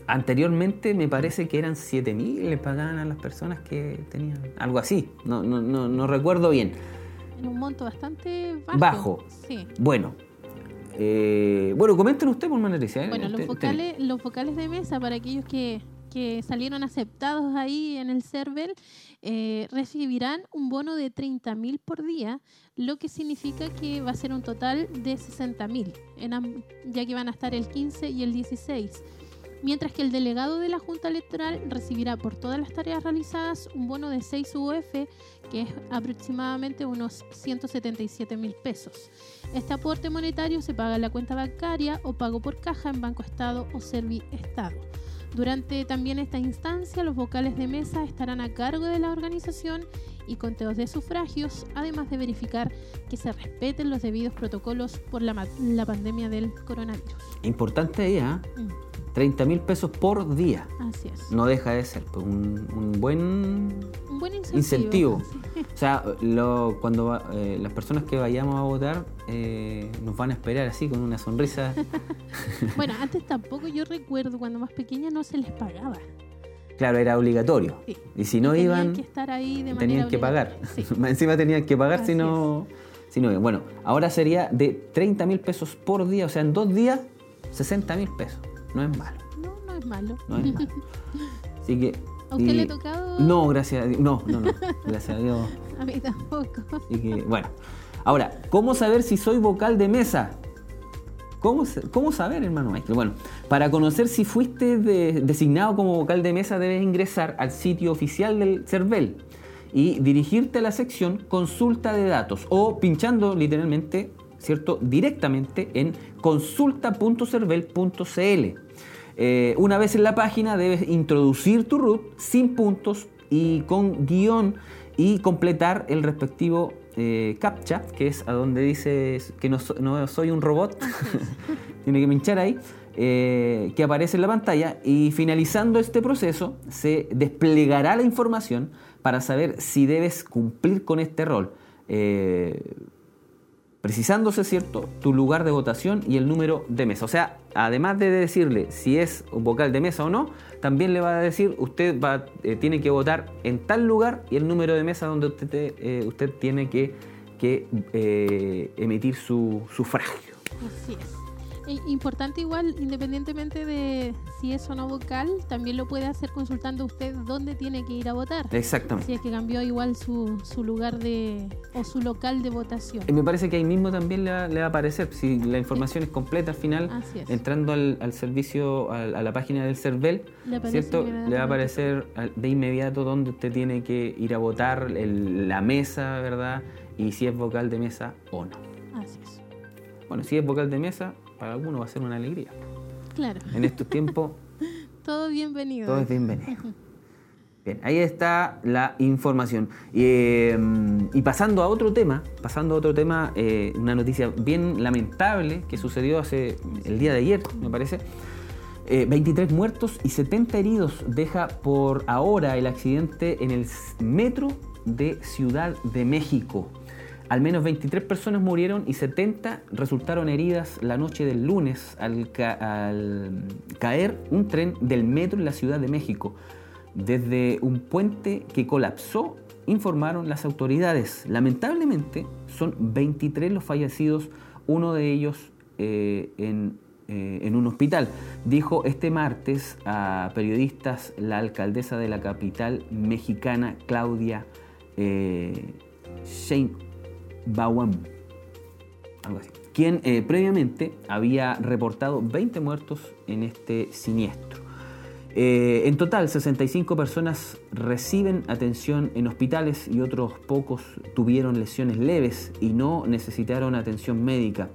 Speaker 1: Anteriormente me parece que eran 7 mil, le pagaban a las personas que tenían algo así. No, no, no, no recuerdo bien.
Speaker 2: En un monto bastante bajo.
Speaker 1: Bajo.
Speaker 2: Sí.
Speaker 1: Bueno, eh, bueno, comenten usted por manera ¿eh?
Speaker 2: Bueno, los
Speaker 1: Usted- usted-
Speaker 2: vocales, los vocales de mesa, para aquellos que, que salieron aceptados ahí en el CERVEL, eh, recibirán un bono de 30 mil por día, lo que significa que va a ser un total de 60 mil, ya que van a estar el 15 y el 16. Mientras que el delegado de la Junta Electoral recibirá por todas las tareas realizadas un bono de 6 UF, que es aproximadamente unos 177 mil pesos. Este aporte monetario se paga en la cuenta bancaria o pago por caja en Banco Estado o Servi Estado. Durante también esta instancia, los vocales de mesa estarán a cargo de la organización y conteos de sufragios, además de verificar que se respeten los debidos protocolos por la, pandemia del coronavirus.
Speaker 1: Importante ahí, ¿ah?
Speaker 2: Mm,
Speaker 1: 30 mil pesos por día.
Speaker 2: así es.
Speaker 1: No deja de ser pues, un, un buen
Speaker 2: Un buen incentivo.
Speaker 1: incentivo.
Speaker 2: Sí.
Speaker 1: O sea, lo- cuando va- eh, las personas que vayamos a votar eh, nos van a esperar así con una sonrisa.
Speaker 2: Bueno, antes tampoco yo recuerdo cuando más pequeña no se les pagaba.
Speaker 1: claro, era obligatorio.
Speaker 2: Sí.
Speaker 1: Y si no
Speaker 2: Tenían
Speaker 1: iban,
Speaker 2: que estar ahí de
Speaker 1: tenían que pagar.
Speaker 2: Sí.
Speaker 1: Encima tenían que pagar si no, si no iban. Bueno, ahora sería de 30 mil pesos por día. O sea, en dos días, 60 mil pesos. No es malo.
Speaker 2: No, no es malo.
Speaker 1: No es malo. Así que.
Speaker 2: ¿A usted
Speaker 1: y-
Speaker 2: le ha tocado?
Speaker 1: No, gracias a Dios. No, no, no. Gracias a Dios.
Speaker 2: A mí tampoco.
Speaker 1: Así que, bueno. Ahora, ¿cómo saber si soy vocal de mesa? ¿Cómo, cómo saber, hermano Michael? Bueno, para conocer si fuiste de- designado como vocal de mesa, debes ingresar al sitio oficial del CERVEL y dirigirte a la sección Consulta de datos o pinchando literalmente, ¿cierto? Directamente en consulta.cervel.cl. Eh, una vez en la página debes introducir tu root sin puntos y con guion y completar el respectivo eh, captcha, que es a donde dice que no, so- no soy un robot. Tiene que pinchar ahí, eh, que aparece en la pantalla y finalizando este proceso se desplegará la información para saber si debes cumplir con este rol. Precisándose, ¿cierto?, tu lugar de votación y el número de mesa. O sea, además de decirle si es vocal de mesa o no, también le va a decir, usted va, eh, tiene que votar en tal lugar y el número de mesa donde usted, te- eh, usted tiene que, que, eh, emitir su sufragio.
Speaker 2: Así es. Importante igual, independientemente de si es o no vocal, también lo puede hacer consultando usted dónde tiene que ir a votar.
Speaker 1: Exactamente.
Speaker 2: Si es que cambió igual su, su lugar de o su local de votación.
Speaker 1: Y me parece que ahí mismo también le va, le va a aparecer, si la información es completa al final, entrando al, al servicio, a, la página del CERVEL,
Speaker 2: Le
Speaker 1: ¿cierto? Le va a aparecer de inmediato dónde usted tiene que ir a votar, el- la mesa, ¿verdad? Y si es vocal de mesa o no.
Speaker 2: Así es.
Speaker 1: Bueno, si es vocal de mesa, para algunos va a ser una alegría.
Speaker 2: Claro.
Speaker 1: En estos tiempos,
Speaker 2: Todo bienvenido.
Speaker 1: todo es bienvenido. Bien, ahí está la información. Y, eh, y pasando a otro tema, pasando a otro tema, eh, una noticia bien lamentable que sucedió hace el día de ayer, me parece. Eh, 23 muertos y 70 heridos deja por ahora el accidente en el metro de Ciudad de México. Al menos 23 personas murieron y 70 resultaron heridas la noche del lunes al, ca- al caer un tren del metro en la Ciudad de México. Desde un puente que colapsó, informaron las autoridades. Lamentablemente, son 23 los fallecidos, uno de ellos eh, en, eh, en un hospital. Dijo este martes a periodistas la alcaldesa de la capital mexicana, Claudia eh, algo así, quien eh, previamente había reportado 20 muertos en este siniestro. Eh, en total, 65 personas reciben atención en hospitales y otros pocos tuvieron lesiones leves y no necesitaron atención médica.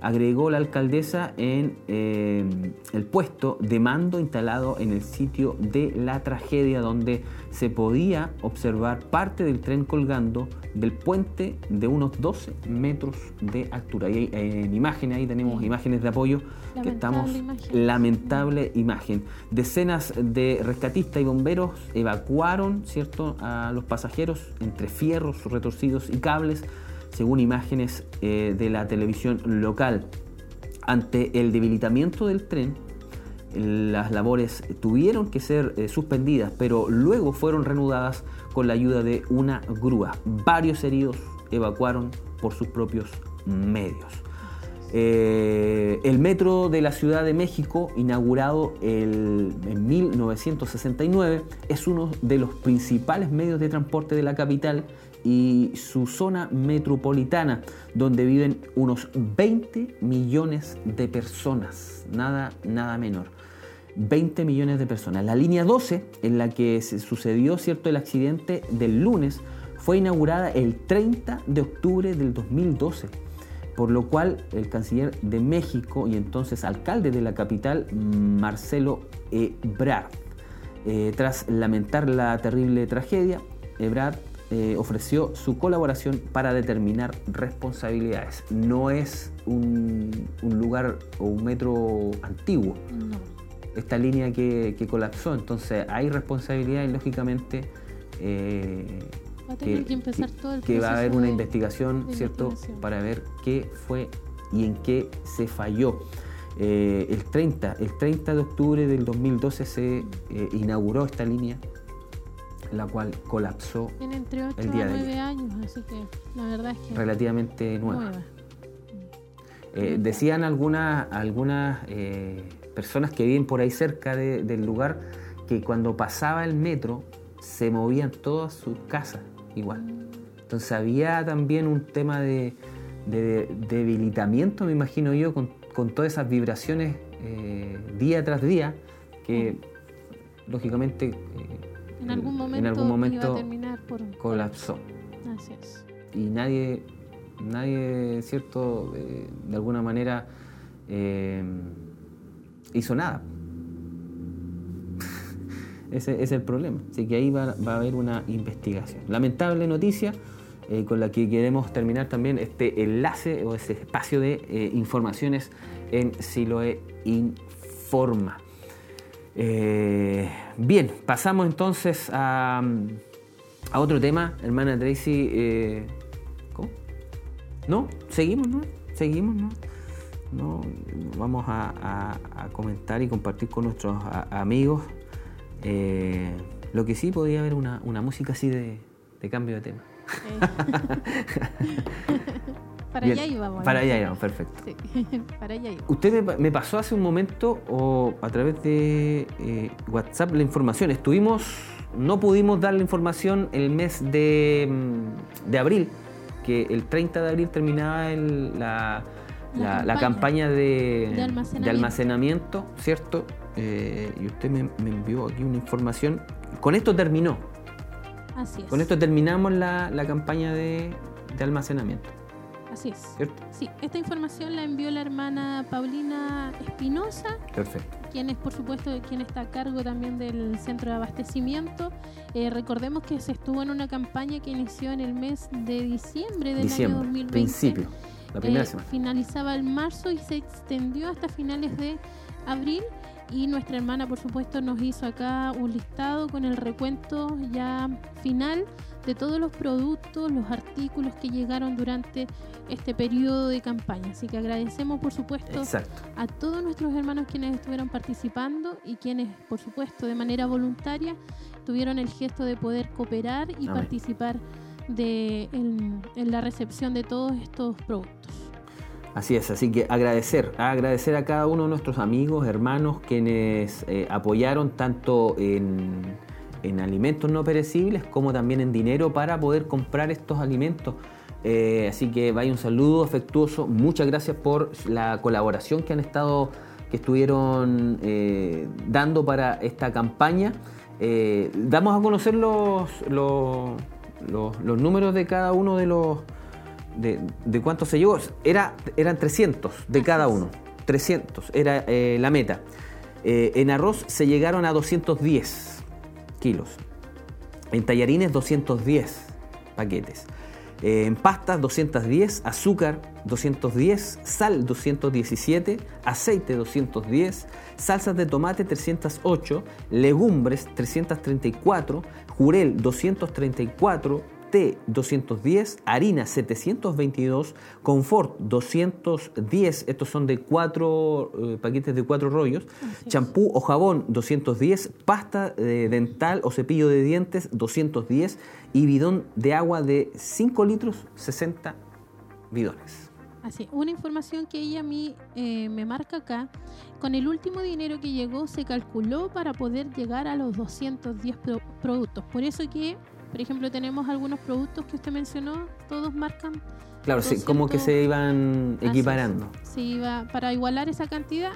Speaker 1: Agregó la alcaldesa en eh, el puesto de mando instalado en el sitio de la tragedia donde se podía observar parte del tren colgando del puente de unos 12 metros de altura. Y en imágenes, ahí tenemos
Speaker 2: Sí.
Speaker 1: imágenes de apoyo que
Speaker 2: Lamentable
Speaker 1: estamos
Speaker 2: imagen.
Speaker 1: lamentable imagen. Decenas de rescatistas y bomberos evacuaron, ¿cierto?, a los pasajeros entre fierros retorcidos y cables, según imágenes eh, de la televisión local. Ante el debilitamiento del tren, las labores tuvieron que ser eh, suspendidas, pero luego fueron reanudadas con la ayuda de una grúa. Varios heridos evacuaron por sus propios medios. Eh, el metro de la Ciudad de México, inaugurado en 1969, es uno de los principales medios de transporte de la capital y su zona metropolitana, donde viven unos 20 millones de personas, nada, nada menor. 20 millones de personas. La línea 12, en la que se sucedió cierto, el accidente del lunes, fue inaugurada el 30 de octubre del 2012, por lo cual el canciller de México y entonces alcalde de la capital, Marcelo Ebrard, eh, tras lamentar la terrible tragedia, Ebrard eh, ofreció su colaboración para determinar responsabilidades. No es un, un lugar o un metro antiguo,
Speaker 2: No.
Speaker 1: esta línea que, que colapsó. Entonces hay responsabilidad y lógicamente eh,
Speaker 2: Va a tener que, empezar todo el
Speaker 1: que va a haber una
Speaker 2: de-
Speaker 1: investigación,
Speaker 2: de
Speaker 1: ¿cierto?
Speaker 2: investigación.
Speaker 1: Para ver qué fue y en qué se falló. Eh, el, 30, el 30 de octubre del 2012 se inauguró esta línea, la cual colapsó
Speaker 2: Tiene entre 8
Speaker 1: el día de
Speaker 2: 9 años, así que la verdad es que
Speaker 1: relativamente nueva.
Speaker 2: nueva.
Speaker 1: Eh, decían algunas, algunas eh, personas que viven por ahí cerca de- del lugar que cuando pasaba el metro se movían todas sus casas igual. Entonces había también un tema de, de debilitamiento, me imagino yo, con, con todas esas vibraciones eh, día tras día que lógicamente
Speaker 2: En algún momento,
Speaker 1: en algún
Speaker 2: iba
Speaker 1: momento
Speaker 2: a terminar por
Speaker 1: colapsó
Speaker 2: Así es.
Speaker 1: y nadie, nadie, cierto, eh, de alguna manera eh, hizo nada. Ese es el problema. Así que ahí va, va a haber una investigación. Lamentable noticia eh, con la que queremos terminar también este enlace o ese espacio de eh, informaciones en Siloe Informa. Eh, bien, pasamos entonces a, a otro tema, hermana Tracy. eh, ¿Cómo? ¿No? ¿Seguimos, no? ¿Seguimos, no? No, vamos a, a- a comentar y compartir con nuestros a- amigos. eh, lo que sí podría haber una, una música así de, de cambio de tema.
Speaker 2: Para
Speaker 1: Bien,
Speaker 2: allá íbamos.
Speaker 1: Para allá íbamos, perfecto.
Speaker 2: Sí, para allá íbamos.
Speaker 1: Usted me, me pasó hace un momento o a través de eh, WhatsApp la información. Estuvimos, no pudimos dar la información el mes de, mm, de abril, que el 30 de abril terminaba el- la,
Speaker 2: La
Speaker 1: la- la
Speaker 2: campaña
Speaker 1: campaña de,
Speaker 2: de almacenamiento.
Speaker 1: de almacenamiento, ¿cierto? Eh, y usted me, me envió aquí una información. Con esto terminó.
Speaker 2: Así es.
Speaker 1: Con esto terminamos la, la campaña de, de almacenamiento,
Speaker 2: Así es.
Speaker 1: ¿cierto?
Speaker 2: Sí, esta información la envió la hermana Paulina Espinosa,
Speaker 1: Perfecto.
Speaker 2: quien es por supuesto quien está a cargo también del centro de abastecimiento. Eh, recordemos que se estuvo en una campaña que inició en el mes de diciembre del año
Speaker 1: Diciembre,
Speaker 2: 2020.
Speaker 1: principio, la primera
Speaker 2: Eh,
Speaker 1: semana.
Speaker 2: Finalizaba el marzo y se extendió hasta finales de abril. Y nuestra hermana, por supuesto, nos hizo acá un listado con el recuento ya final de todos los productos, los artículos que llegaron durante este periodo de campaña. Así que agradecemos, por supuesto,
Speaker 1: Exacto.
Speaker 2: a todos nuestros hermanos quienes estuvieron participando y quienes, por supuesto, de manera voluntaria tuvieron el gesto de poder cooperar y
Speaker 1: Amén.
Speaker 2: participar de, en, en la recepción de todos estos productos.
Speaker 1: Así es, así que agradecer, agradecer a cada uno de nuestros amigos, hermanos, quienes eh, apoyaron tanto en, en alimentos no perecibles como también en dinero para poder comprar estos alimentos. Eh, así que vaya un saludo afectuoso, muchas gracias por la colaboración que han estado, que estuvieron eh, dando para esta campaña. Eh, damos a conocer los, los, los- los números de cada uno de los de, de cuánto se llegó. Era, eran 300 de cada uno. 300 era la meta. En arroz se llegaron a 210 kilos. En tallarines 210 paquetes. En pastas 210, azúcar 210, sal 217, aceite 210, salsas de tomate 308, legumbres 334, jurel 234, té 210, harina 722, confort 210, estos son de cuatro eh, paquetes de cuatro rollos,
Speaker 2: Así es.
Speaker 1: champú o jabón 210, pasta eh, dental o cepillo de dientes 210 y bidón de agua de 5 litros 60 bidones.
Speaker 2: Así, una información que ella a mí eh, me marca acá, con el último dinero que llegó se calculó para poder llegar a los 210 pro- productos. Por eso que, por ejemplo, tenemos algunos productos que usted mencionó, todos marcan
Speaker 1: Claro, sí, como que
Speaker 2: 200
Speaker 1: se iban
Speaker 2: Así
Speaker 1: equiparando.
Speaker 2: se iba para igualar esa cantidad.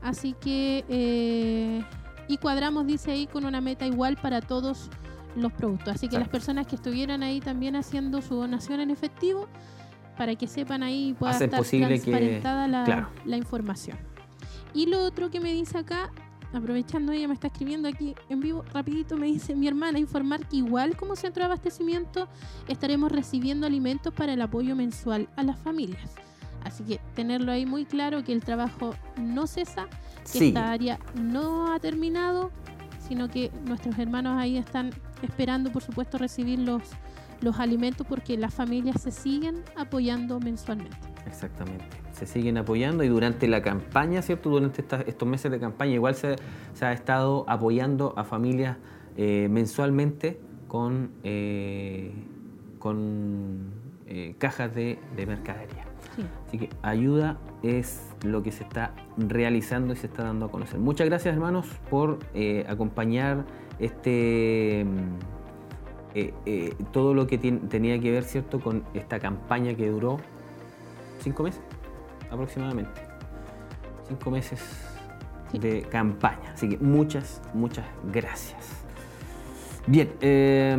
Speaker 2: Así que, eh, y cuadramos, dice ahí, con una meta igual para todos los productos. Así que las personas que estuvieran ahí también haciendo su donación en efectivo, para que sepan ahí pueda
Speaker 1: Hacer
Speaker 2: estar
Speaker 1: posible que-
Speaker 2: transparentada la,
Speaker 1: claro.
Speaker 2: la información. Y lo otro que me dice acá, aprovechando ella me está escribiendo aquí en vivo, rapidito me dice mi hermana informar que igual como centro de abastecimiento estaremos recibiendo alimentos para el apoyo mensual a las familias. Así que tenerlo ahí muy claro que el trabajo no cesa, que
Speaker 1: Sí,
Speaker 2: esta área no ha terminado, sino que nuestros hermanos ahí están esperando, por supuesto, recibir los, los alimentos porque las familias se siguen apoyando mensualmente.
Speaker 1: exactamente. Se siguen apoyando y durante la campaña, ¿cierto? Durante esta- estos meses de campaña igual se, se ha estado apoyando a familias eh, mensualmente con, eh, con eh, cajas de, de mercadería.
Speaker 2: Sí.
Speaker 1: Así que ayuda es lo que se está realizando y se está dando a conocer. Muchas gracias hermanos por acompañar este mm, eh, eh, todo lo que tenía que ver cierto con esta campaña que duró cinco meses aproximadamente. Cinco meses
Speaker 2: Sí.
Speaker 1: de campaña. Así que muchas, muchas gracias. Bien, eh,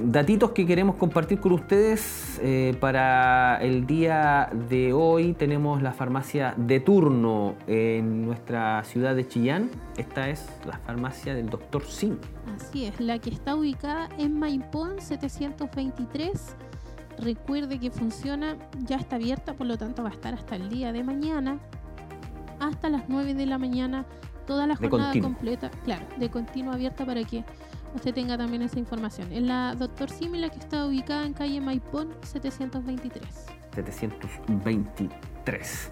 Speaker 1: datitos que queremos compartir con ustedes eh, para el día de hoy. Tenemos la farmacia de turno en nuestra ciudad de Chillán. Esta es la farmacia del doctor Sim.
Speaker 2: Así es, la que está ubicada en Maipón 723. Recuerde que funciona, ya está abierta, por lo tanto va a estar hasta el día de mañana, hasta las 9 de la mañana, toda la jornada completa, claro, de continuo abierta para que usted tenga también esa información. En la Doctor Simi, la que está ubicada en calle Maipón 723.
Speaker 1: 723.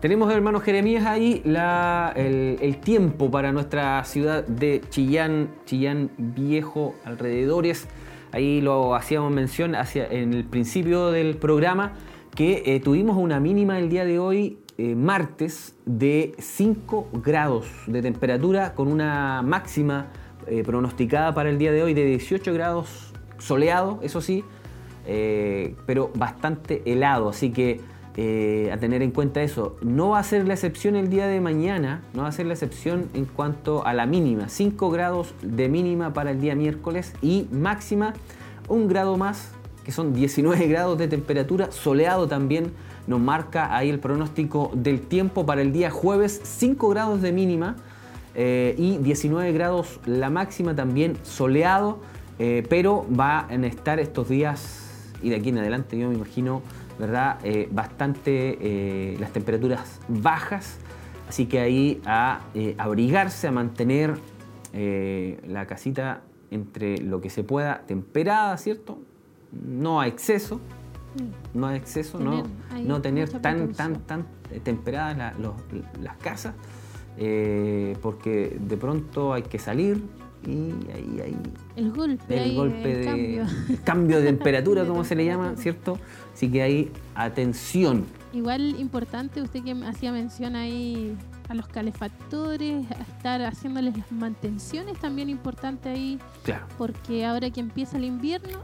Speaker 1: Tenemos, hermano Jeremías, ahí la- el, el tiempo para nuestra ciudad de Chillán, Chillán Viejo, alrededores. Ahí lo hacíamos mención en el principio del programa que eh, tuvimos una mínima el día de hoy, eh, martes, de 5 grados de temperatura, con una máxima eh, pronosticada para el día de hoy de 18 grados soleado, eso sí, pero bastante helado. Así que a tener en cuenta eso. No va a ser la excepción el día de mañana, no va a ser la excepción en cuanto a la mínima. 5 grados de mínima para el día miércoles y máxima un grado más que son 19 grados de temperatura, soleado también nos marca ahí el pronóstico del tiempo para el día jueves, 5 grados de mínima eh, y 19 grados la máxima también soleado, eh, pero va a estar estos días y de aquí en adelante yo me imagino, ¿verdad? Eh, bastante las temperaturas bajas, así que ahí a abrigarse, a mantener la casita entre lo que se pueda temperada, ¿cierto? no a exceso, no a exceso, no, no tener tan, tan, tan temperadas las casas, eh, porque de pronto hay que salir y ahí hay
Speaker 2: el golpe,
Speaker 1: el golpe de cambio. de temperatura, como se le llama, ¿cierto? Así que hay atención.
Speaker 2: Igual importante, usted que hacía mención ahí a los calefactores, a estar haciéndoles las mantenciones también importante ahí,
Speaker 1: claro.
Speaker 2: porque ahora que empieza el invierno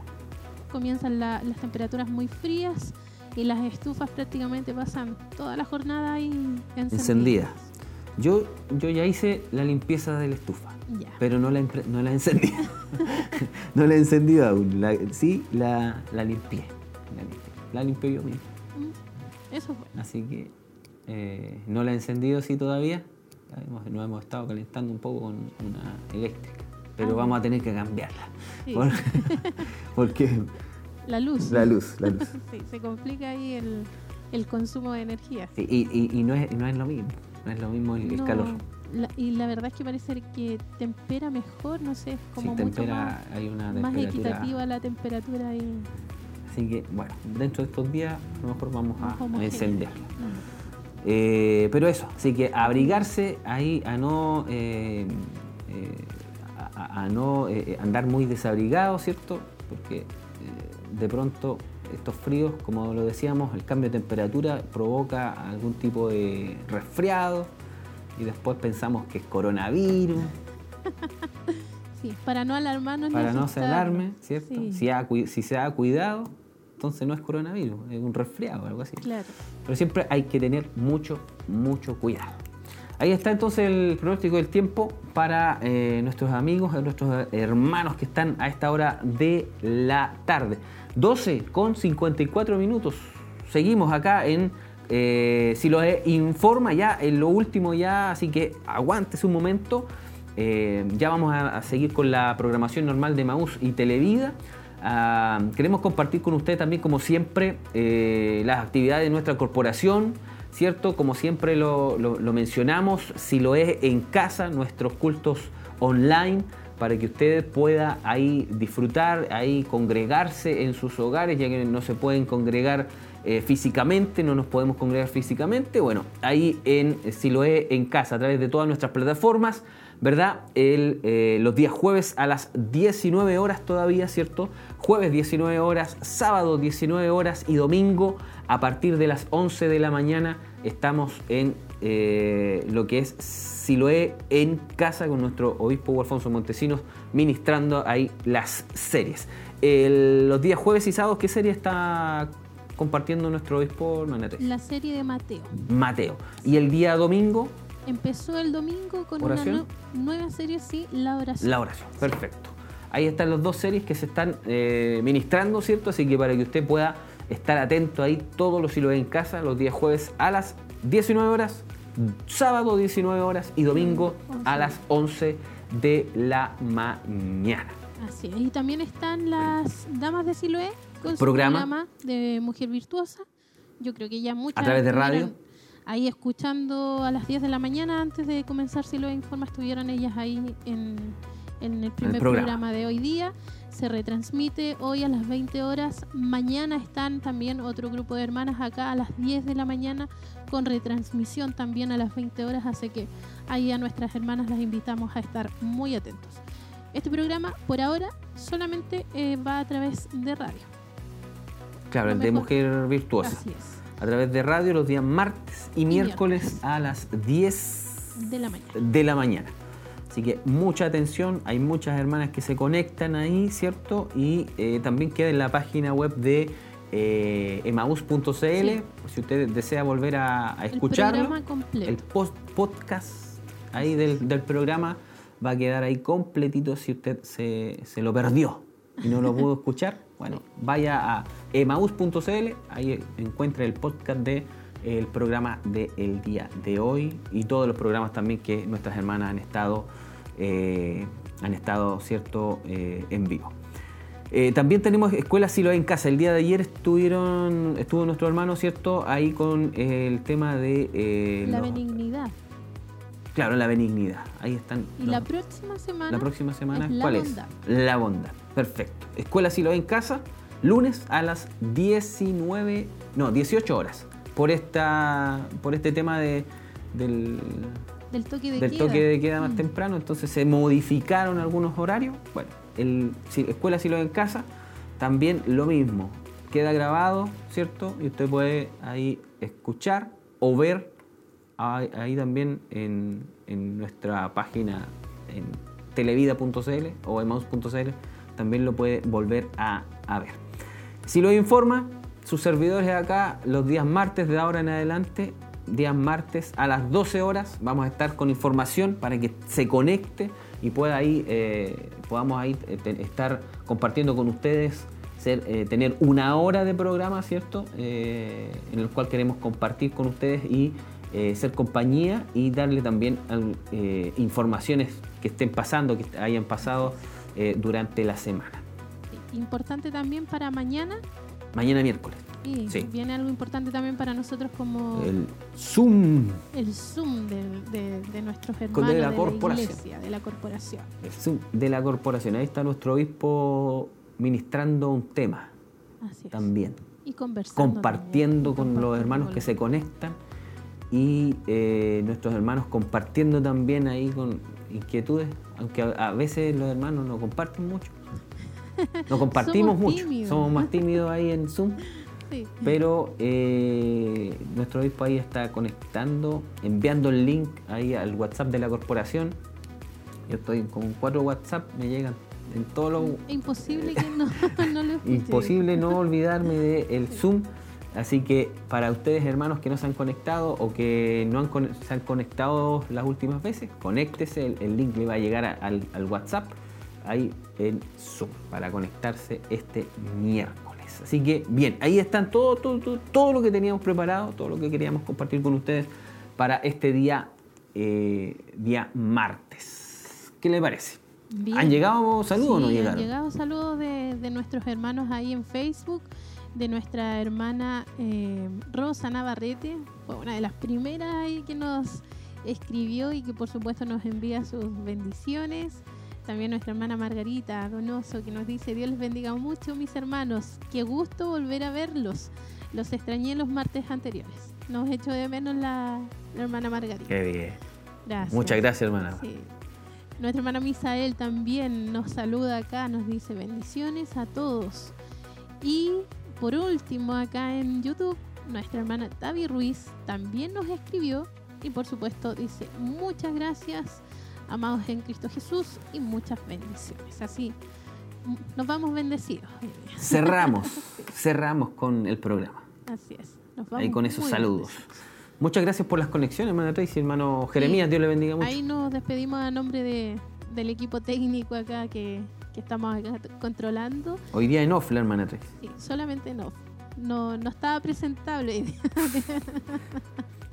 Speaker 2: comienzan las temperaturas muy frías y las estufas prácticamente pasan toda la jornada ahí encendidas.
Speaker 1: Yo, yo ya hice la limpieza de la estufa, pero no la, no la encendí. no la he encendido aún. sí, la, la limpié. La limpié, yo mismo.
Speaker 2: Mm, eso fue.
Speaker 1: Así que eh, no la he encendido sí todavía. Nos hemos estado calentando un poco con una eléctrica, pero ah, vamos a tener que cambiarla. porque
Speaker 2: la luz.
Speaker 1: La luz, la luz.
Speaker 2: sí, se complica ahí el, el consumo de energía.
Speaker 1: y, y, y, no, es, no es lo mismo, no es lo mismo el, calor.
Speaker 2: y la verdad es que parece que tempera mejor, no sé, como
Speaker 1: sí, tempera,
Speaker 2: más,
Speaker 1: hay una
Speaker 2: más equitativa la temperatura ahí.
Speaker 1: Así que, bueno, dentro de estos días a lo mejor vamos a, encenderla. Eh, pero eso, así que abrigarse ahí a no, eh, eh, a, a, no andar muy desabrigado, ¿cierto? Porque de pronto estos fríos, como lo decíamos, el cambio de temperatura provoca algún tipo de resfriado y después pensamos que es coronavirus.
Speaker 2: Sí, para no alarmarnos.
Speaker 1: Para no se alarme, ¿cierto? Si, se ha cuidado, entonces no es coronavirus, es un resfriado o algo así.
Speaker 2: Claro.
Speaker 1: Pero siempre hay que tener mucho, mucho cuidado. Ahí está entonces el pronóstico del tiempo para eh, nuestros amigos, nuestros hermanos que están a esta hora de la tarde. 12 con 54 minutos. Seguimos acá en eh, Si lo informa ya en lo último ya, así que aguántese un momento. Eh, ya vamos a, seguir con la programación normal de Maús y Televida. Ah, queremos compartir con usted también, como siempre, eh, las actividades de nuestra corporación, ¿cierto? Como siempre lo, lo mencionamos, si lo es en casa, nuestros cultos online para que usted pueda ahí disfrutar, ahí congregarse en sus hogares, ya que no se pueden congregar eh, físicamente, no nos podemos congregar físicamente. Bueno, ahí en Siloé en casa, a través de todas nuestras plataformas, ¿verdad? Eh, los días jueves a las 19 horas todavía, ¿cierto? Jueves 19 horas, sábado 19 horas y domingo a partir de las 11 de la mañana estamos en eh, lo que es Siloé en casa con nuestro obispo Alfonso Montesinos ministrando ahí las series. los días jueves y sábados, ¿qué serie está compartiendo nuestro obispo Manate?
Speaker 2: La serie de Mateo.
Speaker 1: Mateo. ¿Y el día domingo?
Speaker 2: Empezó el domingo con una nueva serie, sí, La oración.
Speaker 1: La oración, perfecto. Ahí están las dos series que se están eh, ministrando, ¿cierto? Así que para que usted pueda estar atento ahí todos los Siloé en casa, los días jueves a las 19 horas, sábado 19 horas y domingo a las 11 de la mañana.
Speaker 2: Así es. Y también están las damas de Siloé con su programa, de Mujer Virtuosa. Yo creo que ya muchas.
Speaker 1: A través de radio.
Speaker 2: Ahí escuchando a las 10 de la mañana antes de comenzar Siloé Informa, estuvieron ellas ahí en, el primer programa de hoy día se retransmite hoy a las 20 horas. Mañana están también otro grupo de hermanas acá a las 10 de la mañana con retransmisión también a las 20 horas, así que ahí a nuestras hermanas las invitamos a estar muy atentos. Este programa por ahora solamente eh, va a través de radio.
Speaker 1: Claro, el de. Mujer Virtuosa.
Speaker 2: Así es,
Speaker 1: A través de radio los días martes y, miércoles,
Speaker 2: miércoles.
Speaker 1: a las 10
Speaker 2: de la mañana.
Speaker 1: de la mañana. Así que mucha atención, hay muchas hermanas que se conectan ahí, ¿cierto? Y eh, también queda en la página web de eh, emaus.cl,
Speaker 2: Sí.
Speaker 1: si usted desea volver a, a
Speaker 2: El completo.
Speaker 1: El post podcast ahí del, del programa va a quedar ahí completito si usted se, se lo perdió y no lo pudo escuchar. Bueno, vaya a emaus.cl, ahí encuentra el podcast de el programa del día de hoy y todos los programas también que nuestras hermanas han estado, eh, han estado cierto, eh, en vivo. Eh, también tenemos Escuela Silo en Casa. El día de ayer estuvieron, estuvo nuestro hermano, ¿cierto? Ahí con el tema de...
Speaker 2: la
Speaker 1: los-
Speaker 2: benignidad.
Speaker 1: Claro, la benignidad. Ahí están.
Speaker 2: Y
Speaker 1: los-
Speaker 2: la próxima semana.
Speaker 1: la próxima semana,
Speaker 2: es la
Speaker 1: ¿cuál
Speaker 2: bondad.
Speaker 1: es? La bondad. Perfecto. Escuela Silo en Casa, lunes a las 19, no, 18 horas. Por esta, por este tema de, del,
Speaker 2: Del toque de
Speaker 1: del
Speaker 2: queda.
Speaker 1: toque de queda más
Speaker 2: Mm.
Speaker 1: temprano, entonces se modificaron algunos horarios. Bueno, el, si- Escuela Silo en Casa, también lo mismo. Queda grabado, ¿cierto? Y usted puede ahí escuchar o ver ahí, ahí también en, en nuestra página en televida.cl o emaus.cl, también lo puede volver a, a ver. Si lo informa, sus servidores acá los días martes de ahora en adelante, días martes a las 12 horas, vamos a estar con información para que se conecte y pueda ahí, eh, podamos ahí eh, estar compartiendo con ustedes, ser, eh, tener una hora de programa, ¿cierto? Eh, en el cual queremos compartir con ustedes y ser compañía y darle también informaciones que estén pasando, que hayan pasado durante la semana.
Speaker 2: Importante también para mañana.
Speaker 1: Mañana miércoles.
Speaker 2: Y
Speaker 1: Sí.
Speaker 2: viene algo importante también para nosotros como
Speaker 1: El Zoom.
Speaker 2: el Zoom de, de- de nuestros hermanos de
Speaker 1: la corporación.
Speaker 2: iglesia, de la corporación.
Speaker 1: El Zoom de la corporación. Ahí está nuestro obispo ministrando un tema
Speaker 2: Así es.
Speaker 1: también.
Speaker 2: Y conversando.
Speaker 1: compartiendo
Speaker 2: también,
Speaker 1: con los hermanos
Speaker 2: con
Speaker 1: que se conectan y eh, nuestros hermanos compartiendo también ahí con inquietudes, aunque a, a veces los hermanos no comparten mucho. No compartimos
Speaker 2: Somos
Speaker 1: mucho,
Speaker 2: tímidos.
Speaker 1: somos más tímidos ahí en Zoom,
Speaker 2: Sí.
Speaker 1: pero eh, nuestro obispo ahí está conectando, enviando el link ahí al WhatsApp de la corporación. Yo estoy con cuatro WhatsApp, me llegan en todos los
Speaker 2: imposible que no, no lo.
Speaker 1: Imposible no olvidarme del Zoom. Así que para ustedes, hermanos que no se han conectado o que no han con- se han conectado las últimas veces, conéctese. El, el link le va a llegar a- al, al WhatsApp ahí en Zoom para conectarse este miércoles. Así que bien, ahí están todo, todo, todo, todo lo que teníamos preparado, todo lo que queríamos compartir con ustedes para este día, eh, día martes. ¿Qué le parece?
Speaker 2: Bien.
Speaker 1: ¿Han llegado saludos o no llegaron?
Speaker 2: Han llegado saludos de, de nuestros hermanos ahí en Facebook, de nuestra hermana eh, Rosa Navarrete, fue una de las primeras ahí que nos escribió y que por supuesto nos envía sus bendiciones. También nuestra hermana Margarita Donoso que nos dice, Dios les bendiga mucho mis hermanos, qué gusto volver a verlos. Los extrañé los martes anteriores. Nos echó de menos la, la hermana Margarita.
Speaker 1: Qué bien.
Speaker 2: Gracias.
Speaker 1: Muchas gracias, hermana.
Speaker 2: Sí. Nuestra hermana Misael también nos saluda acá, nos dice bendiciones a todos. Y por último, acá en YouTube, nuestra hermana Tavi Ruiz también nos escribió y por supuesto dice muchas gracias, amados en Cristo Jesús y muchas bendiciones. Así nos vamos bendecidos.
Speaker 1: Cerramos, cerramos con el programa.
Speaker 2: Así es. Nos vamos
Speaker 1: Ahí con esos saludos.
Speaker 2: bendecidos.
Speaker 1: Muchas gracias por las conexiones, hermana Tracy, hermano Jeremías, Dios le bendiga mucho.
Speaker 2: Ahí nos despedimos a nombre de, del equipo técnico acá que, que estamos acá controlando.
Speaker 1: Hoy día en off, la hermana Tracy.
Speaker 2: Sí, solamente no. No, no estaba presentable hoy día.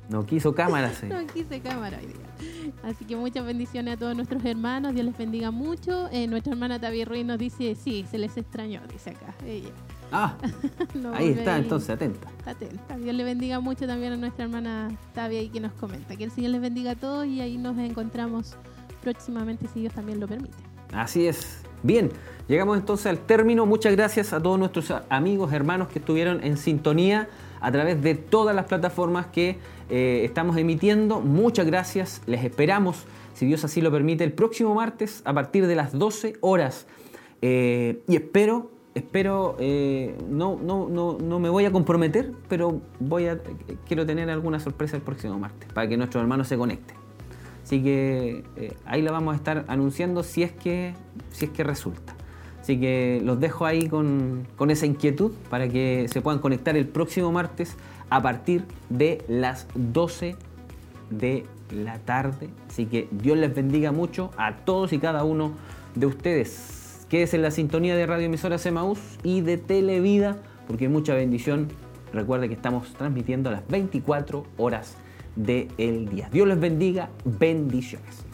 Speaker 1: No quiso cámaras. eh.
Speaker 2: No quise cámara hoy día. Así que muchas bendiciones a todos nuestros hermanos. Dios les bendiga mucho. Eh, nuestra hermana Tavi Ruiz nos dice, sí, se les extrañó, dice acá. Ella.
Speaker 1: Ah,
Speaker 2: No
Speaker 1: ahí está, entonces, atenta.
Speaker 2: Atenta. Dios le bendiga mucho también a nuestra hermana Tavi ahí que nos comenta. Que el Señor les bendiga a todos y ahí nos encontramos próximamente si Dios también lo permite.
Speaker 1: Así es. Bien, llegamos entonces al término. Muchas gracias a todos nuestros amigos, hermanos que estuvieron en sintonía a través de todas las plataformas que eh, estamos emitiendo. Muchas gracias. Les esperamos, si Dios así lo permite, el próximo martes a partir de las 12 horas. Eh, y espero espero, eh, no, no, no, no me voy a comprometer, pero voy a, quiero tener alguna sorpresa el próximo martes para que nuestros hermanos se conecten. Así que eh, ahí la vamos a estar anunciando si es que, si es que resulta. Así que los dejo ahí con, con esa inquietud para que se puedan conectar el próximo martes a partir de las 12 de la tarde. Así que Dios les bendiga mucho a todos y cada uno de ustedes. Quédese en la sintonía de Radio Emisora Semaús y de Televida, porque mucha bendición. Recuerde que estamos transmitiendo a las 24 horas del día. Dios les bendiga. Bendiciones.